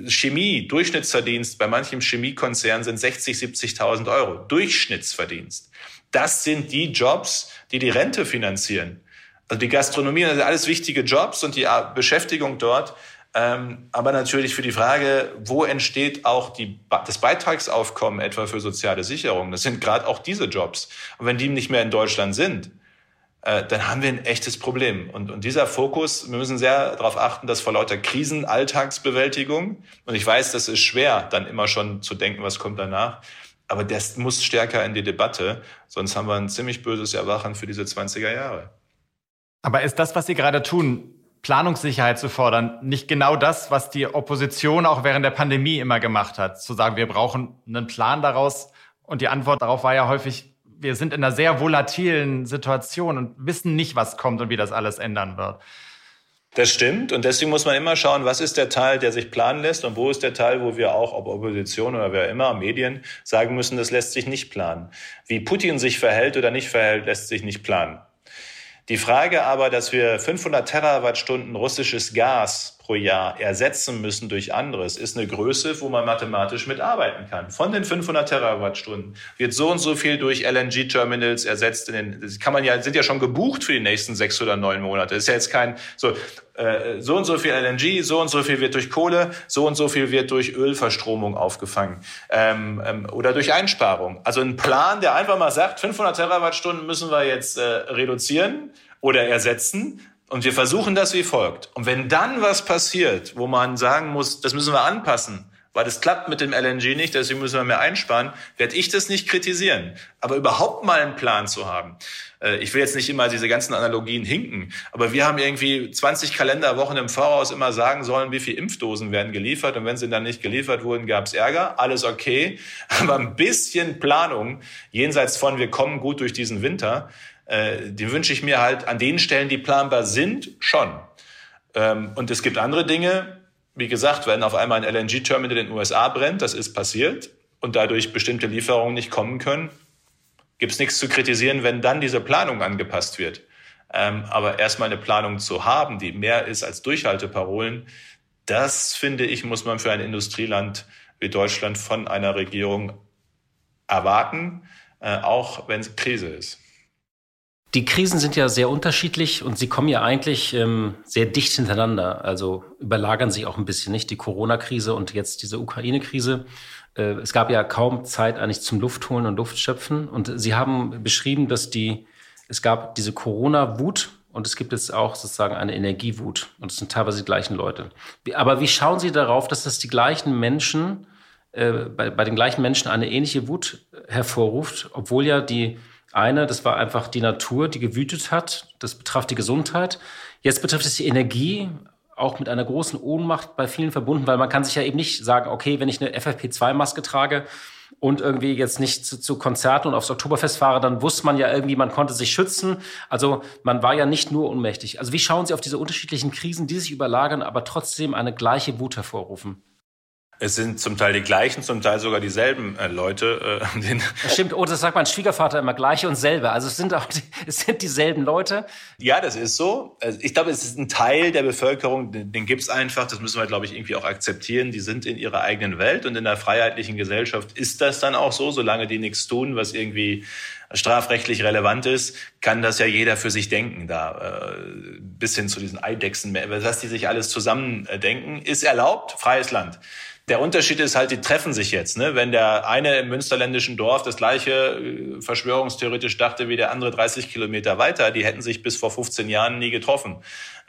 Chemie, Durchschnittsverdienst bei manchem Chemiekonzern sind 60, 70.000 Euro. Durchschnittsverdienst. Das sind die Jobs, die die Rente finanzieren. Also die Gastronomie, das sind alles wichtige Jobs und die Beschäftigung dort ähm, aber natürlich für die Frage, wo entsteht auch die, das Beitragsaufkommen etwa für soziale Sicherung? Das sind gerade auch diese Jobs. Und wenn die nicht mehr in Deutschland sind, äh, dann haben wir ein echtes Problem. Und, und dieser Fokus, wir müssen sehr darauf achten, dass vor lauter Krisen, Alltagsbewältigung, und ich weiß, das ist schwer, dann immer schon zu denken, was kommt danach, aber das muss stärker in die Debatte, sonst haben wir ein ziemlich böses Erwachen für diese 20er Jahre. Aber ist das, was Sie gerade tun, Planungssicherheit zu fordern, nicht genau das, was die Opposition auch während der Pandemie immer gemacht hat, zu sagen, wir brauchen einen Plan daraus. Und die Antwort darauf war ja häufig, wir sind in einer sehr volatilen Situation und wissen nicht, was kommt und wie das alles ändern wird. Das stimmt. Und deswegen muss man immer schauen, was ist der Teil, der sich planen lässt und wo ist der Teil, wo wir auch, ob Opposition oder wer immer, Medien, sagen müssen, das lässt sich nicht planen. Wie Putin sich verhält oder nicht verhält, lässt sich nicht planen. Die Frage aber, dass wir 500 Terawattstunden russisches Gas pro Jahr ersetzen müssen durch anderes, ist eine Größe, wo man mathematisch mitarbeiten kann. Von den 500 Terawattstunden wird so und so viel durch LNG-Terminals ersetzt. Den, das kann man ja, sind ja schon gebucht für die nächsten sechs oder neun Monate. Ist ja jetzt kein, so, äh, so und so viel LNG, so und so viel wird durch Kohle, so und so viel wird durch Ölverstromung aufgefangen ähm, ähm, oder durch Einsparung. Also ein Plan, der einfach mal sagt, 500 Terawattstunden müssen wir jetzt äh, reduzieren oder ersetzen und wir versuchen das wie folgt. Und wenn dann was passiert, wo man sagen muss, das müssen wir anpassen, weil das klappt mit dem LNG nicht, deswegen müssen wir mehr einsparen, werde ich das nicht kritisieren. Aber überhaupt mal einen Plan zu haben. Äh, ich will jetzt nicht immer diese ganzen Analogien hinken, aber wir haben irgendwie 20 Kalenderwochen im Voraus immer sagen sollen, wie viele Impfdosen werden geliefert. Und wenn sie dann nicht geliefert wurden, gab es Ärger. Alles okay. Aber ein bisschen Planung jenseits von, wir kommen gut durch diesen Winter, äh, die wünsche ich mir halt an den Stellen, die planbar sind, schon. Ähm, und es gibt andere Dinge, wie gesagt, wenn auf einmal ein LNG-Terminal in den USA brennt, das ist passiert, und dadurch bestimmte Lieferungen nicht kommen können, gibt es nichts zu kritisieren, wenn dann diese Planung angepasst wird. Ähm, aber erstmal eine Planung zu haben, die mehr ist als Durchhalteparolen, das finde ich, muss man für ein Industrieland wie Deutschland von einer Regierung erwarten, äh, auch wenn es Krise ist. Die Krisen sind ja sehr unterschiedlich und sie kommen ja eigentlich ähm, sehr dicht hintereinander. Also überlagern sich auch ein bisschen nicht die Corona-Krise und jetzt diese Ukraine-Krise. Äh, es gab ja kaum Zeit eigentlich zum Luftholen und Luftschöpfen. Und Sie haben beschrieben, dass die es gab diese Corona-Wut und es gibt jetzt auch sozusagen eine Energiewut. Und es sind teilweise die gleichen Leute. Aber wie schauen Sie darauf, dass das die gleichen Menschen, äh, bei, bei den gleichen Menschen eine ähnliche Wut hervorruft, obwohl ja die eine, das war einfach die Natur, die gewütet hat. Das betraf die Gesundheit. Jetzt betrifft es die Energie, auch mit einer großen Ohnmacht bei vielen verbunden, weil man kann sich ja eben nicht sagen, okay, wenn ich eine FFP2-Maske trage, und irgendwie jetzt nicht zu, zu Konzerten und aufs Oktoberfest fahre, dann wusste man ja irgendwie, man konnte sich schützen. Also man war ja nicht nur ohnmächtig. Also wie schauen Sie auf diese unterschiedlichen Krisen, die sich überlagern, aber trotzdem eine gleiche Wut hervorrufen? Es sind zum Teil die gleichen, zum Teil sogar dieselben äh, Leute. Äh, das stimmt, oh, das sagt mein Schwiegervater immer gleich und selber. Also es sind auch die, es sind dieselben Leute. Ja, das ist so. Also ich glaube, es ist ein Teil der Bevölkerung, den, den gibt's einfach. Das müssen wir, glaube ich, irgendwie auch akzeptieren. Die sind in ihrer eigenen Welt und in der freiheitlichen Gesellschaft ist das dann auch so, solange die nichts tun, was irgendwie strafrechtlich relevant ist, kann das ja jeder für sich denken da. Äh, bis hin zu diesen Eidechsen, was die sich alles zusammen denken, ist erlaubt, freies Land. Der Unterschied ist halt, die treffen sich jetzt. Ne? Wenn der eine im münsterländischen Dorf das gleiche äh, verschwörungstheoretisch dachte wie der andere 30 Kilometer weiter, die hätten sich bis vor 15 Jahren nie getroffen.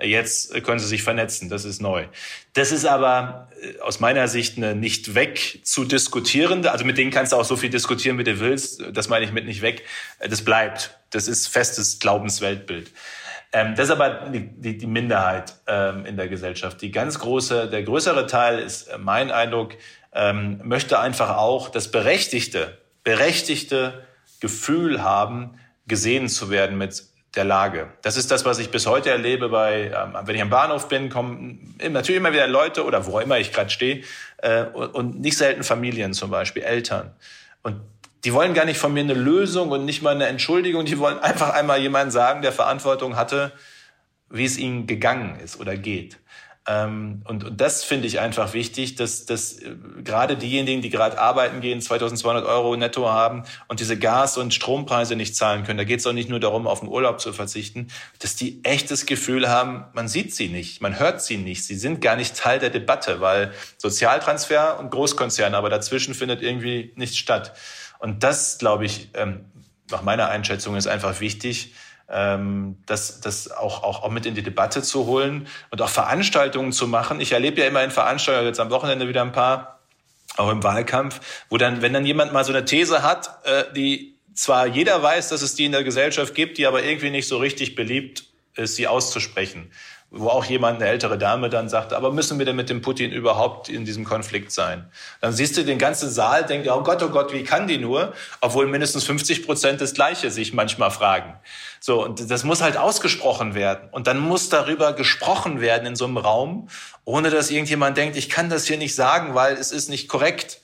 Jetzt können sie sich vernetzen, das ist neu. Das ist aber äh, aus meiner Sicht eine nicht weg zu diskutierende, also mit denen kannst du auch so viel diskutieren, wie du willst, das meine ich mit nicht weg, das bleibt. Das ist festes Glaubensweltbild. Ähm, das ist aber die, die, die Minderheit ähm, in der Gesellschaft. Die ganz große, der größere Teil ist äh, mein Eindruck, ähm, möchte einfach auch das berechtigte, berechtigte Gefühl haben, gesehen zu werden mit der Lage. Das ist das, was ich bis heute erlebe bei, ähm, wenn ich am Bahnhof bin, kommen natürlich immer wieder Leute oder wo immer ich gerade stehe äh, und, nicht selten Familien zum Beispiel, Eltern. Und die wollen gar nicht von mir eine Lösung und nicht mal eine Entschuldigung. Die wollen einfach einmal jemanden sagen, der Verantwortung hatte, wie es ihnen gegangen ist oder geht. Ähm, und, und das finde ich einfach wichtig, dass, dass äh, gerade diejenigen, die gerade arbeiten gehen, 2200 Euro netto haben und diese Gas- und Strompreise nicht zahlen können, da geht es auch nicht nur darum, auf den Urlaub zu verzichten, dass die echtes Gefühl haben, man sieht sie nicht, man hört sie nicht, sie sind gar nicht Teil der Debatte, weil Sozialtransfer und Großkonzerne, aber dazwischen findet irgendwie nichts statt. Und das, glaube ich, ähm, nach meiner Einschätzung ist einfach wichtig, ähm, das, das auch, auch, auch mit in die Debatte zu holen und auch Veranstaltungen zu machen. Ich erlebe ja immer in Veranstaltungen, jetzt am Wochenende wieder ein paar, auch im Wahlkampf, wo dann, wenn dann jemand mal so eine These hat, äh, die zwar jeder weiß, dass es die in der Gesellschaft gibt, die aber irgendwie nicht so richtig beliebt ist, sie auszusprechen wo auch jemand, eine ältere Dame, dann sagt, aber müssen wir denn mit dem Putin überhaupt in diesem Konflikt sein? Dann siehst du den ganzen Saal, denkt, oh Gott, oh Gott, wie kann die nur? Obwohl mindestens 50 Prozent das Gleiche sich manchmal fragen. So, und das muss halt ausgesprochen werden. Und dann muss darüber gesprochen werden in so einem Raum, ohne dass irgendjemand denkt, ich kann das hier nicht sagen, weil es ist nicht korrekt.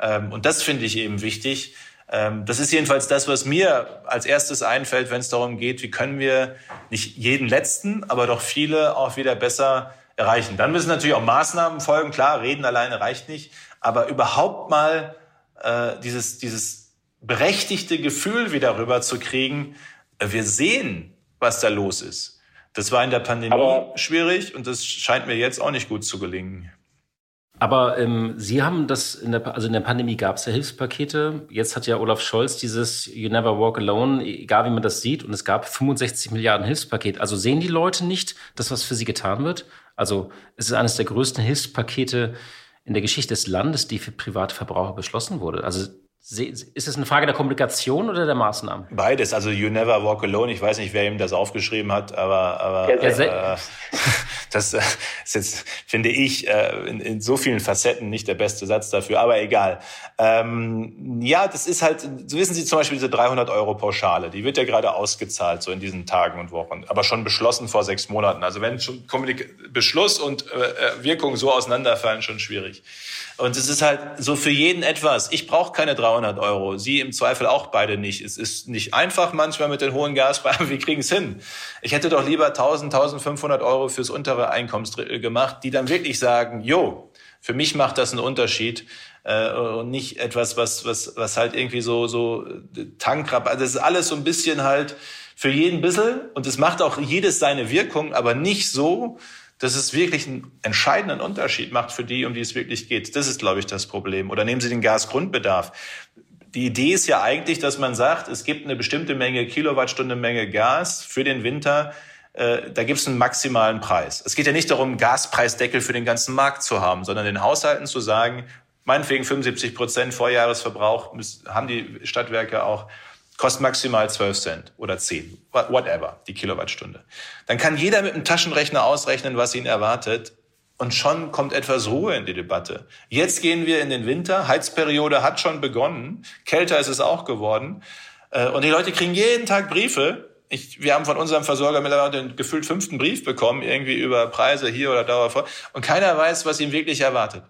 Ähm, und das finde ich eben wichtig, das ist jedenfalls das, was mir als erstes einfällt, wenn es darum geht, wie können wir nicht jeden letzten, aber doch viele auch wieder besser erreichen. Dann müssen natürlich auch Maßnahmen folgen. Klar, reden alleine reicht nicht, aber überhaupt mal äh, dieses, dieses berechtigte Gefühl wieder rüber zu kriegen, äh, wir sehen, was da los ist. Das war in der Pandemie aber schwierig und das scheint mir jetzt auch nicht gut zu gelingen. Aber ähm, Sie haben das in der, also in der Pandemie gab es ja Hilfspakete. Jetzt hat ja Olaf Scholz dieses You Never Walk Alone, egal wie man das sieht, und es gab 65 Milliarden Hilfspaket. Also sehen die Leute nicht, dass was für sie getan wird? Also es ist eines der größten Hilfspakete in der Geschichte des Landes, die für private Verbraucher beschlossen wurde. Also ist es eine Frage der Kommunikation oder der Maßnahmen? Beides. Also You Never Walk Alone. Ich weiß nicht, wer ihm das aufgeschrieben hat, aber, aber äh, das äh, ist jetzt, finde ich, äh, in, in, so vielen Facetten nicht der beste Satz dafür. Aber egal. Ähm, ja, das ist halt, so wissen Sie zum Beispiel diese 300 Euro Pauschale. Die wird ja gerade ausgezahlt, so in diesen Tagen und Wochen. Aber schon beschlossen vor sechs Monaten. Also wenn schon Kommunik Beschluss und äh, äh Wirkung so auseinanderfallen, schon schwierig. Und es ist halt so für jeden etwas. Ich brauche keine 300 Euro. Sie im Zweifel auch beide nicht. Es ist nicht einfach manchmal mit den hohen Gaspreisen. Wir kriegen es hin. Ich hätte doch lieber 1000, 1500 Euro fürs untere Einkommensdrittel gemacht, die dann wirklich sagen, jo, für mich macht das einen Unterschied äh, und nicht etwas, was, was, was halt irgendwie so, so Tankrab, also das ist alles so ein bisschen halt für jeden bisschen und es macht auch jedes seine Wirkung, aber nicht so, dass es wirklich einen entscheidenden Unterschied macht für die, um die es wirklich geht. Das ist, glaube ich, das Problem. Oder nehmen Sie den Gasgrundbedarf. Die Idee ist ja eigentlich, dass man sagt, es gibt eine bestimmte Menge Kilowattstunde Menge Gas für den Winter. Äh, da gibt es einen maximalen Preis. Es geht ja nicht darum, Gaspreisdeckel für den ganzen Markt zu haben, sondern den Haushalten zu sagen, meinetwegen 75 Prozent Vorjahresverbrauch haben die Stadtwerke auch kostet maximal 12 Cent oder 10, whatever, die Kilowattstunde. Dann kann jeder mit einem Taschenrechner ausrechnen, was ihn erwartet. und schon kommt etwas Ruhe in die Debatte. Jetzt gehen wir in den Winter, Heizperiode hat schon begonnen, kälter ist es auch geworden äh, und die Leute kriegen jeden Tag Briefe. Ich, wir haben von unserem Versorger mittlerweile den gefühlt fünften Brief bekommen, irgendwie über Preise hier oder da vor. Und keiner weiß, was ihn wirklich erwartet.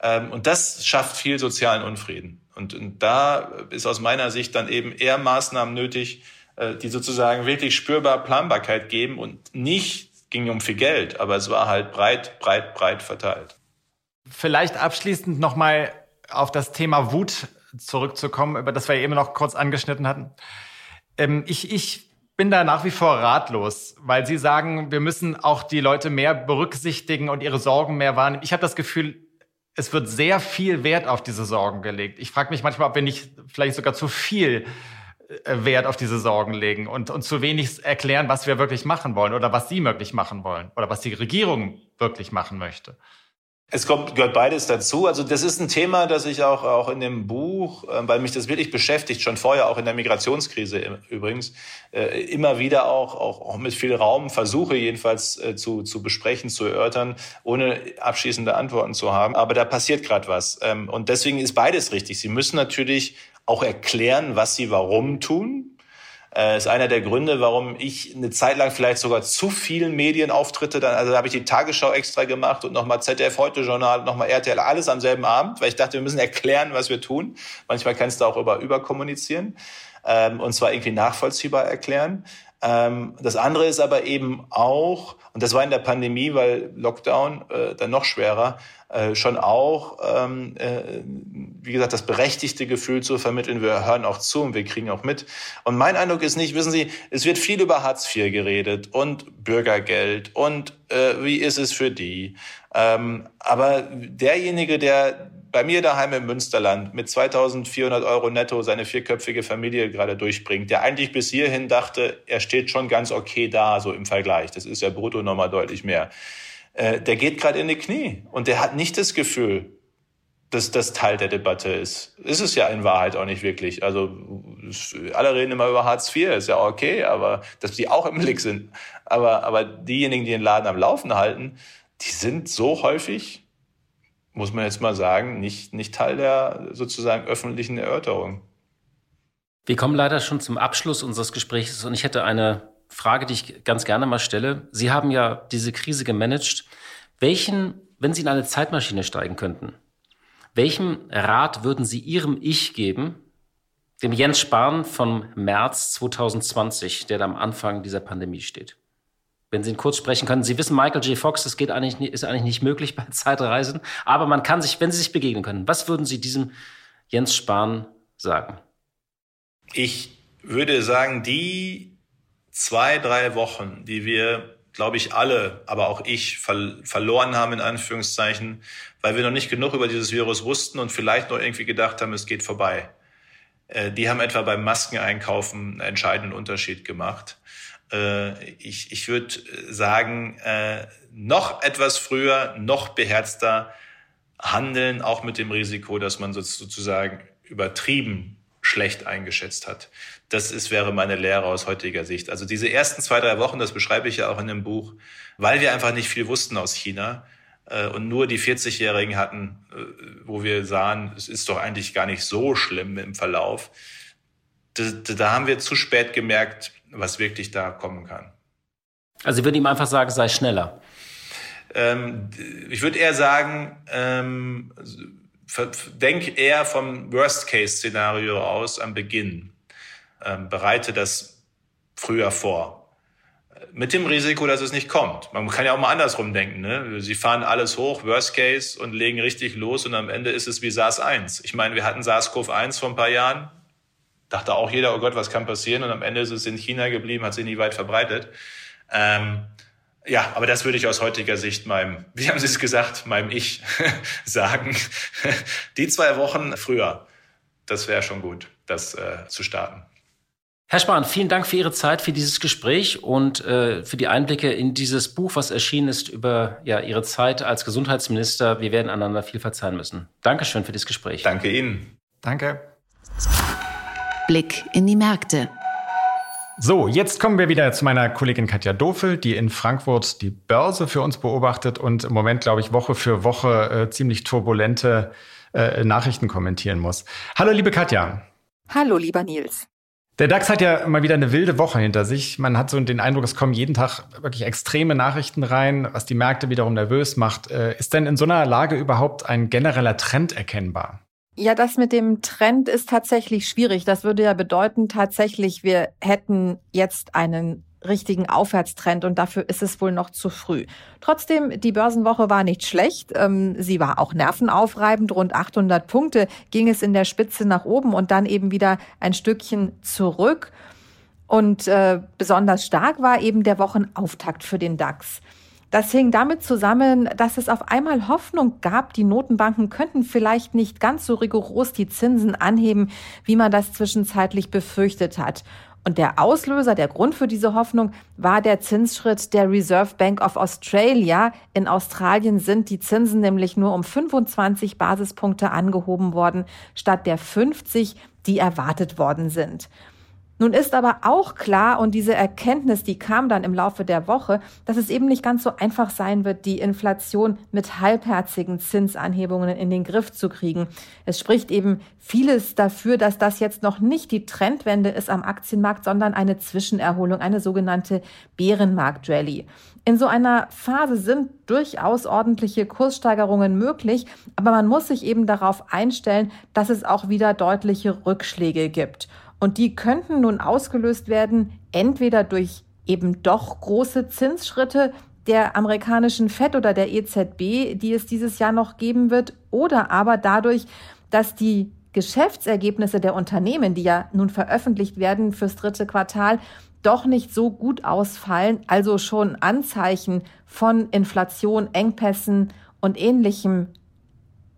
Ähm, und das schafft viel sozialen Unfrieden. Und, und da ist aus meiner Sicht dann eben eher Maßnahmen nötig, äh, die sozusagen wirklich spürbar Planbarkeit geben und nicht ging um viel Geld, aber es war halt breit, breit, breit verteilt. Vielleicht abschließend nochmal auf das Thema Wut zurückzukommen, über das wir eben noch kurz angeschnitten hatten. Ähm, ich, ich bin da nach wie vor ratlos, weil Sie sagen, wir müssen auch die Leute mehr berücksichtigen und ihre Sorgen mehr wahrnehmen. Ich habe das Gefühl, es wird sehr viel Wert auf diese Sorgen gelegt. Ich frage mich manchmal, ob wir nicht vielleicht sogar zu viel äh, Wert auf diese Sorgen legen und, und zu wenig erklären, was wir wirklich machen wollen oder was Sie wirklich machen wollen oder was die Regierung wirklich machen möchte. Es kommt, gehört beides dazu. Also das ist ein Thema, das ich auch, auch in dem Buch, äh, weil mich das wirklich beschäftigt, schon vorher auch in der Migrationskrise übrigens, äh, immer wieder auch, auch, auch mit viel Raum versuche jedenfalls äh, zu, zu besprechen, zu erörtern, ohne abschließende Antworten zu haben. Aber da passiert gerade was. Ähm, und deswegen ist beides richtig. Sie müssen natürlich auch erklären, was sie warum tun. Äh, ist einer der Gründe, warum ich eine Zeit lang vielleicht sogar zu vielen Medienauftritte dann, also da habe ich die Tagesschau extra gemacht und nochmal ZDF Heute Journal, nochmal RTL, alles am selben Abend, weil ich dachte, wir müssen erklären, was wir tun. Manchmal kannst du auch über überkommunizieren ähm, und zwar irgendwie nachvollziehbar erklären. Ähm, das andere ist aber eben auch, und das war in der Pandemie, weil Lockdown äh, dann noch schwerer, äh, schon auch, ähm, äh, wie gesagt, das berechtigte Gefühl zu vermitteln, wir hören auch zu und wir kriegen auch mit. Und mein Eindruck ist nicht, wissen Sie, es wird viel über Hartz IV geredet und Bürgergeld und äh, wie ist es für die. Ähm, aber derjenige, der bei mir daheim im Münsterland mit 2400 Euro netto seine vierköpfige Familie gerade durchbringt, der eigentlich bis hierhin dachte, er steht schon ganz okay da, so im Vergleich. Das ist ja brutto nochmal deutlich mehr. Äh, der geht gerade in die Knie und der hat nicht das Gefühl, dass das Teil der Debatte ist. Ist es ja in Wahrheit auch nicht wirklich. Also alle reden immer über Hartz IV, ist ja okay, aber dass die auch im Blick sind. Aber, aber diejenigen, die den Laden am Laufen halten, die sind so häufig muss man jetzt mal sagen, nicht, nicht Teil der sozusagen öffentlichen Erörterung. Wir kommen leider schon zum Abschluss unseres Gesprächs und ich hätte eine Frage, die ich ganz gerne mal stelle. Sie haben ja diese Krise gemanagt. Welchen, wenn Sie in eine Zeitmaschine steigen könnten, welchen Rat würden Sie Ihrem Ich geben, dem Jens Spahn vom März 2020, der da am Anfang dieser Pandemie steht? wenn Sie ihn kurz sprechen können. Sie wissen, Michael J. Fox, das geht eigentlich, ist eigentlich nicht möglich bei Zeitreisen, aber man kann sich, wenn Sie sich begegnen können, was würden Sie diesem Jens Spahn sagen? Ich würde sagen, die zwei, drei Wochen, die wir, glaube ich, alle, aber auch ich ver verloren haben, in Anführungszeichen, weil wir noch nicht genug über dieses Virus wussten und vielleicht noch irgendwie gedacht haben, es geht vorbei. Äh, die haben etwa beim Maskeneinkaufen einen entscheidenden Unterschied gemacht. Äh, ich, ich würde sagen, äh, noch etwas früher, noch beherzter handeln, auch mit dem Risiko, dass man sozusagen übertrieben schlecht eingeschätzt hat. Das ist, wäre meine Lehre aus heutiger Sicht. Also diese ersten zwei, drei Wochen, das beschreibe ich ja auch in dem Buch, weil wir einfach nicht viel wussten aus China äh, und nur die 40-Jährigen hatten, äh, wo wir sahen, es ist doch eigentlich gar nicht so schlimm im Verlauf. Da, da haben wir zu spät gemerkt, was wirklich da kommen kann. Also ich würde ihm einfach sagen, sei schneller. Ähm, ich würde eher sagen, ähm, denk eher vom Worst-Case-Szenario aus am Beginn. Ähm, bereite das früher vor. Mit dem Risiko, dass es nicht kommt. Man kann ja auch mal andersrum denken. Ne? Sie fahren alles hoch, Worst Case, und legen richtig los und am Ende ist es wie SARS-1. Ich meine, wir hatten SARS-CoV-1 vor ein paar Jahren dachte auch jeder, oh Gott, was kann passieren? Und am Ende ist es in China geblieben, hat sich nie weit verbreitet. Ähm, ja, aber das würde ich aus heutiger Sicht meinem, wie haben Sie es gesagt, meinem Ich sagen. Die zwei Wochen früher, das wäre schon gut, das äh, zu starten. Herr Spahn, vielen Dank für Ihre Zeit, für dieses Gespräch und äh, für die Einblicke in dieses Buch, was erschienen ist über ja, Ihre Zeit als Gesundheitsminister. Wir werden einander viel verzeihen müssen. Dankeschön für das Gespräch. Danke Ihnen. Danke. Blick in die Märkte. So, jetzt kommen wir wieder zu meiner Kollegin Katja Dofel, die in Frankfurt die Börse für uns beobachtet und im Moment, glaube ich, Woche für Woche äh, ziemlich turbulente äh, Nachrichten kommentieren muss. Hallo, liebe Katja. Hallo, lieber Nils. Der DAX hat ja mal wieder eine wilde Woche hinter sich. Man hat so den Eindruck, es kommen jeden Tag wirklich extreme Nachrichten rein, was die Märkte wiederum nervös macht. Äh, ist denn in so einer Lage überhaupt ein genereller Trend erkennbar? Ja, das mit dem Trend ist tatsächlich schwierig. Das würde ja bedeuten, tatsächlich, wir hätten jetzt einen richtigen Aufwärtstrend und dafür ist es wohl noch zu früh. Trotzdem, die Börsenwoche war nicht schlecht. Ähm, sie war auch nervenaufreibend. Rund 800 Punkte ging es in der Spitze nach oben und dann eben wieder ein Stückchen zurück. Und äh, besonders stark war eben der Wochenauftakt für den DAX. Das hing damit zusammen, dass es auf einmal Hoffnung gab, die Notenbanken könnten vielleicht nicht ganz so rigoros die Zinsen anheben, wie man das zwischenzeitlich befürchtet hat. Und der Auslöser, der Grund für diese Hoffnung war der Zinsschritt der Reserve Bank of Australia. In Australien sind die Zinsen nämlich nur um 25 Basispunkte angehoben worden, statt der 50, die erwartet worden sind. Nun ist aber auch klar, und diese Erkenntnis, die kam dann im Laufe der Woche, dass es eben nicht ganz so einfach sein wird, die Inflation mit halbherzigen Zinsanhebungen in den Griff zu kriegen. Es spricht eben vieles dafür, dass das jetzt noch nicht die Trendwende ist am Aktienmarkt, sondern eine Zwischenerholung, eine sogenannte Bärenmarkt-Rallye. In so einer Phase sind durchaus ordentliche Kurssteigerungen möglich, aber man muss sich eben darauf einstellen, dass es auch wieder deutliche Rückschläge gibt. Und die könnten nun ausgelöst werden, entweder durch eben doch große Zinsschritte der amerikanischen Fed oder der EZB, die es dieses Jahr noch geben wird, oder aber dadurch, dass die Geschäftsergebnisse der Unternehmen, die ja nun veröffentlicht werden fürs dritte Quartal, doch nicht so gut ausfallen, also schon Anzeichen von Inflation, Engpässen und ähnlichem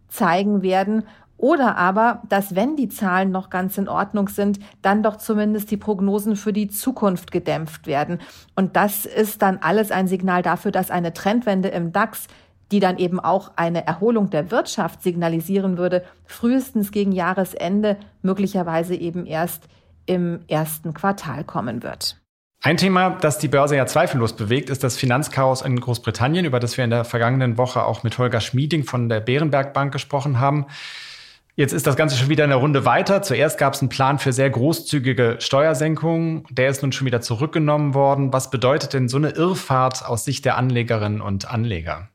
zeigen werden oder aber, dass wenn die Zahlen noch ganz in Ordnung sind, dann doch zumindest die Prognosen für die Zukunft gedämpft werden. Und das ist dann alles ein Signal dafür, dass eine Trendwende im DAX die dann eben auch eine Erholung der Wirtschaft signalisieren würde, frühestens gegen Jahresende, möglicherweise eben erst im ersten Quartal kommen wird. Ein Thema, das die Börse ja zweifellos bewegt, ist das Finanzchaos in Großbritannien, über das wir in der vergangenen Woche auch mit Holger Schmieding von der Bärenberg Bank gesprochen haben. Jetzt ist das Ganze schon wieder eine Runde weiter. Zuerst gab es einen Plan für sehr großzügige Steuersenkungen. Der ist nun schon wieder zurückgenommen worden. Was bedeutet denn so eine Irrfahrt aus Sicht der Anlegerinnen und Anleger?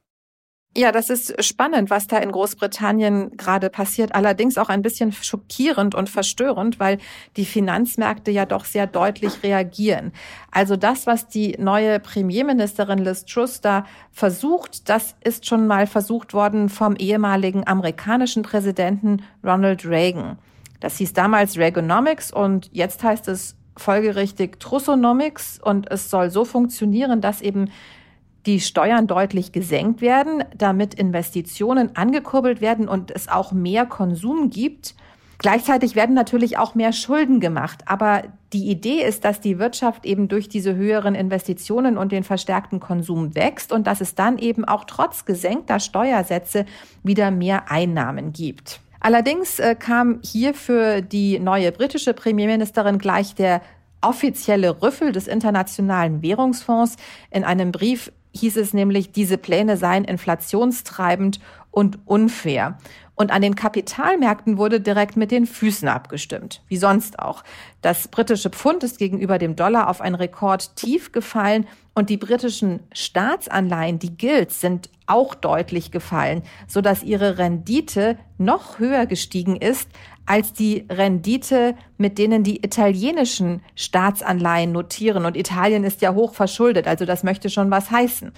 Ja, das ist spannend, was da in Großbritannien gerade passiert. Allerdings auch ein bisschen schockierend und verstörend, weil die Finanzmärkte ja doch sehr deutlich reagieren. Also das, was die neue Premierministerin Liz Truss da versucht, das ist schon mal versucht worden vom ehemaligen amerikanischen Präsidenten Ronald Reagan. Das hieß damals Reaganomics und jetzt heißt es folgerichtig Trussonomics und es soll so funktionieren, dass eben die Steuern deutlich gesenkt werden, damit Investitionen angekurbelt werden und es auch mehr Konsum gibt. Gleichzeitig werden natürlich auch mehr Schulden gemacht. Aber die Idee ist, dass die Wirtschaft eben durch diese höheren Investitionen und den verstärkten Konsum wächst und dass es dann eben auch trotz gesenkter Steuersätze wieder mehr Einnahmen gibt. Allerdings äh, kam hier für die neue britische Premierministerin gleich der offizielle Rüffel des Internationalen Währungsfonds in einem Brief hieß es nämlich, diese Pläne seien inflationstreibend und unfair. Und an den Kapitalmärkten wurde direkt mit den Füßen abgestimmt, wie sonst auch. Das britische Pfund ist gegenüber dem Dollar auf ein Rekord tief gefallen und die britischen Staatsanleihen, die Gilts, sind auch deutlich gefallen, so dass ihre Rendite noch höher gestiegen ist als die Rendite, mit denen die italienischen Staatsanleihen notieren. Und Italien ist ja hoch verschuldet, also das möchte schon was heißen.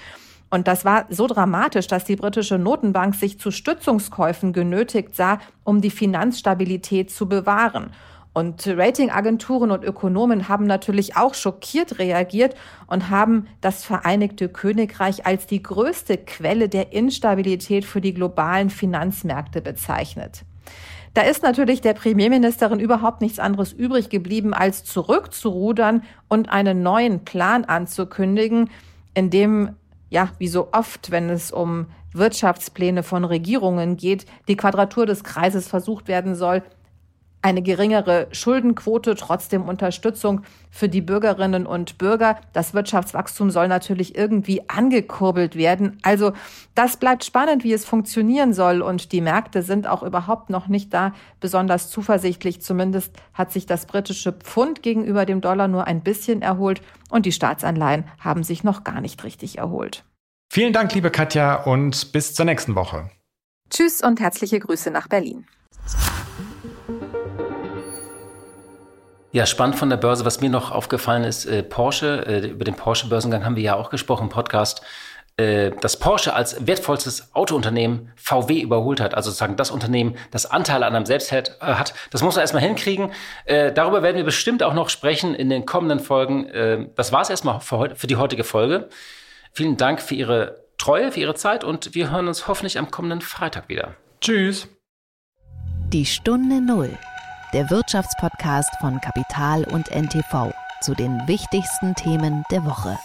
Und das war so dramatisch, dass die britische Notenbank sich zu Stützungskäufen genötigt sah, um die Finanzstabilität zu bewahren. Und Ratingagenturen und Ökonomen haben natürlich auch schockiert reagiert und haben das Vereinigte Königreich als die größte Quelle der Instabilität für die globalen Finanzmärkte bezeichnet. Da ist natürlich der Premierministerin überhaupt nichts anderes übrig geblieben, als zurückzurudern und einen neuen Plan anzukündigen, in dem, ja, wie so oft, wenn es um Wirtschaftspläne von Regierungen geht, die Quadratur des Kreises versucht werden soll, eine geringere Schuldenquote, trotzdem Unterstützung für die Bürgerinnen und Bürger. Das Wirtschaftswachstum soll natürlich irgendwie angekurbelt werden. Also das bleibt spannend, wie es funktionieren soll. Und die Märkte sind auch überhaupt noch nicht da besonders zuversichtlich. Zumindest hat sich das britische Pfund gegenüber dem Dollar nur ein bisschen erholt und die Staatsanleihen haben sich noch gar nicht richtig erholt. Vielen Dank, liebe Katja, und bis zur nächsten Woche. Tschüss und herzliche Grüße nach Berlin. Ja, spannend von der Börse, was mir noch aufgefallen ist, äh, Porsche, äh, über den Porsche-Börsengang haben wir ja auch gesprochen im Podcast, äh, dass Porsche als wertvollstes Autounternehmen VW überholt hat, also sozusagen das Unternehmen, das Anteile an einem selbst hat. Äh, hat. Das muss man erstmal hinkriegen. Äh, darüber werden wir bestimmt auch noch sprechen in den kommenden Folgen. Äh, das war es erstmal für, für die heutige Folge. Vielen Dank für Ihre Treue, für Ihre Zeit und wir hören uns hoffentlich am kommenden Freitag wieder. Tschüss. Die Stunde Null der Wirtschaftspodcast von Kapital und NTV zu den wichtigsten Themen der Woche.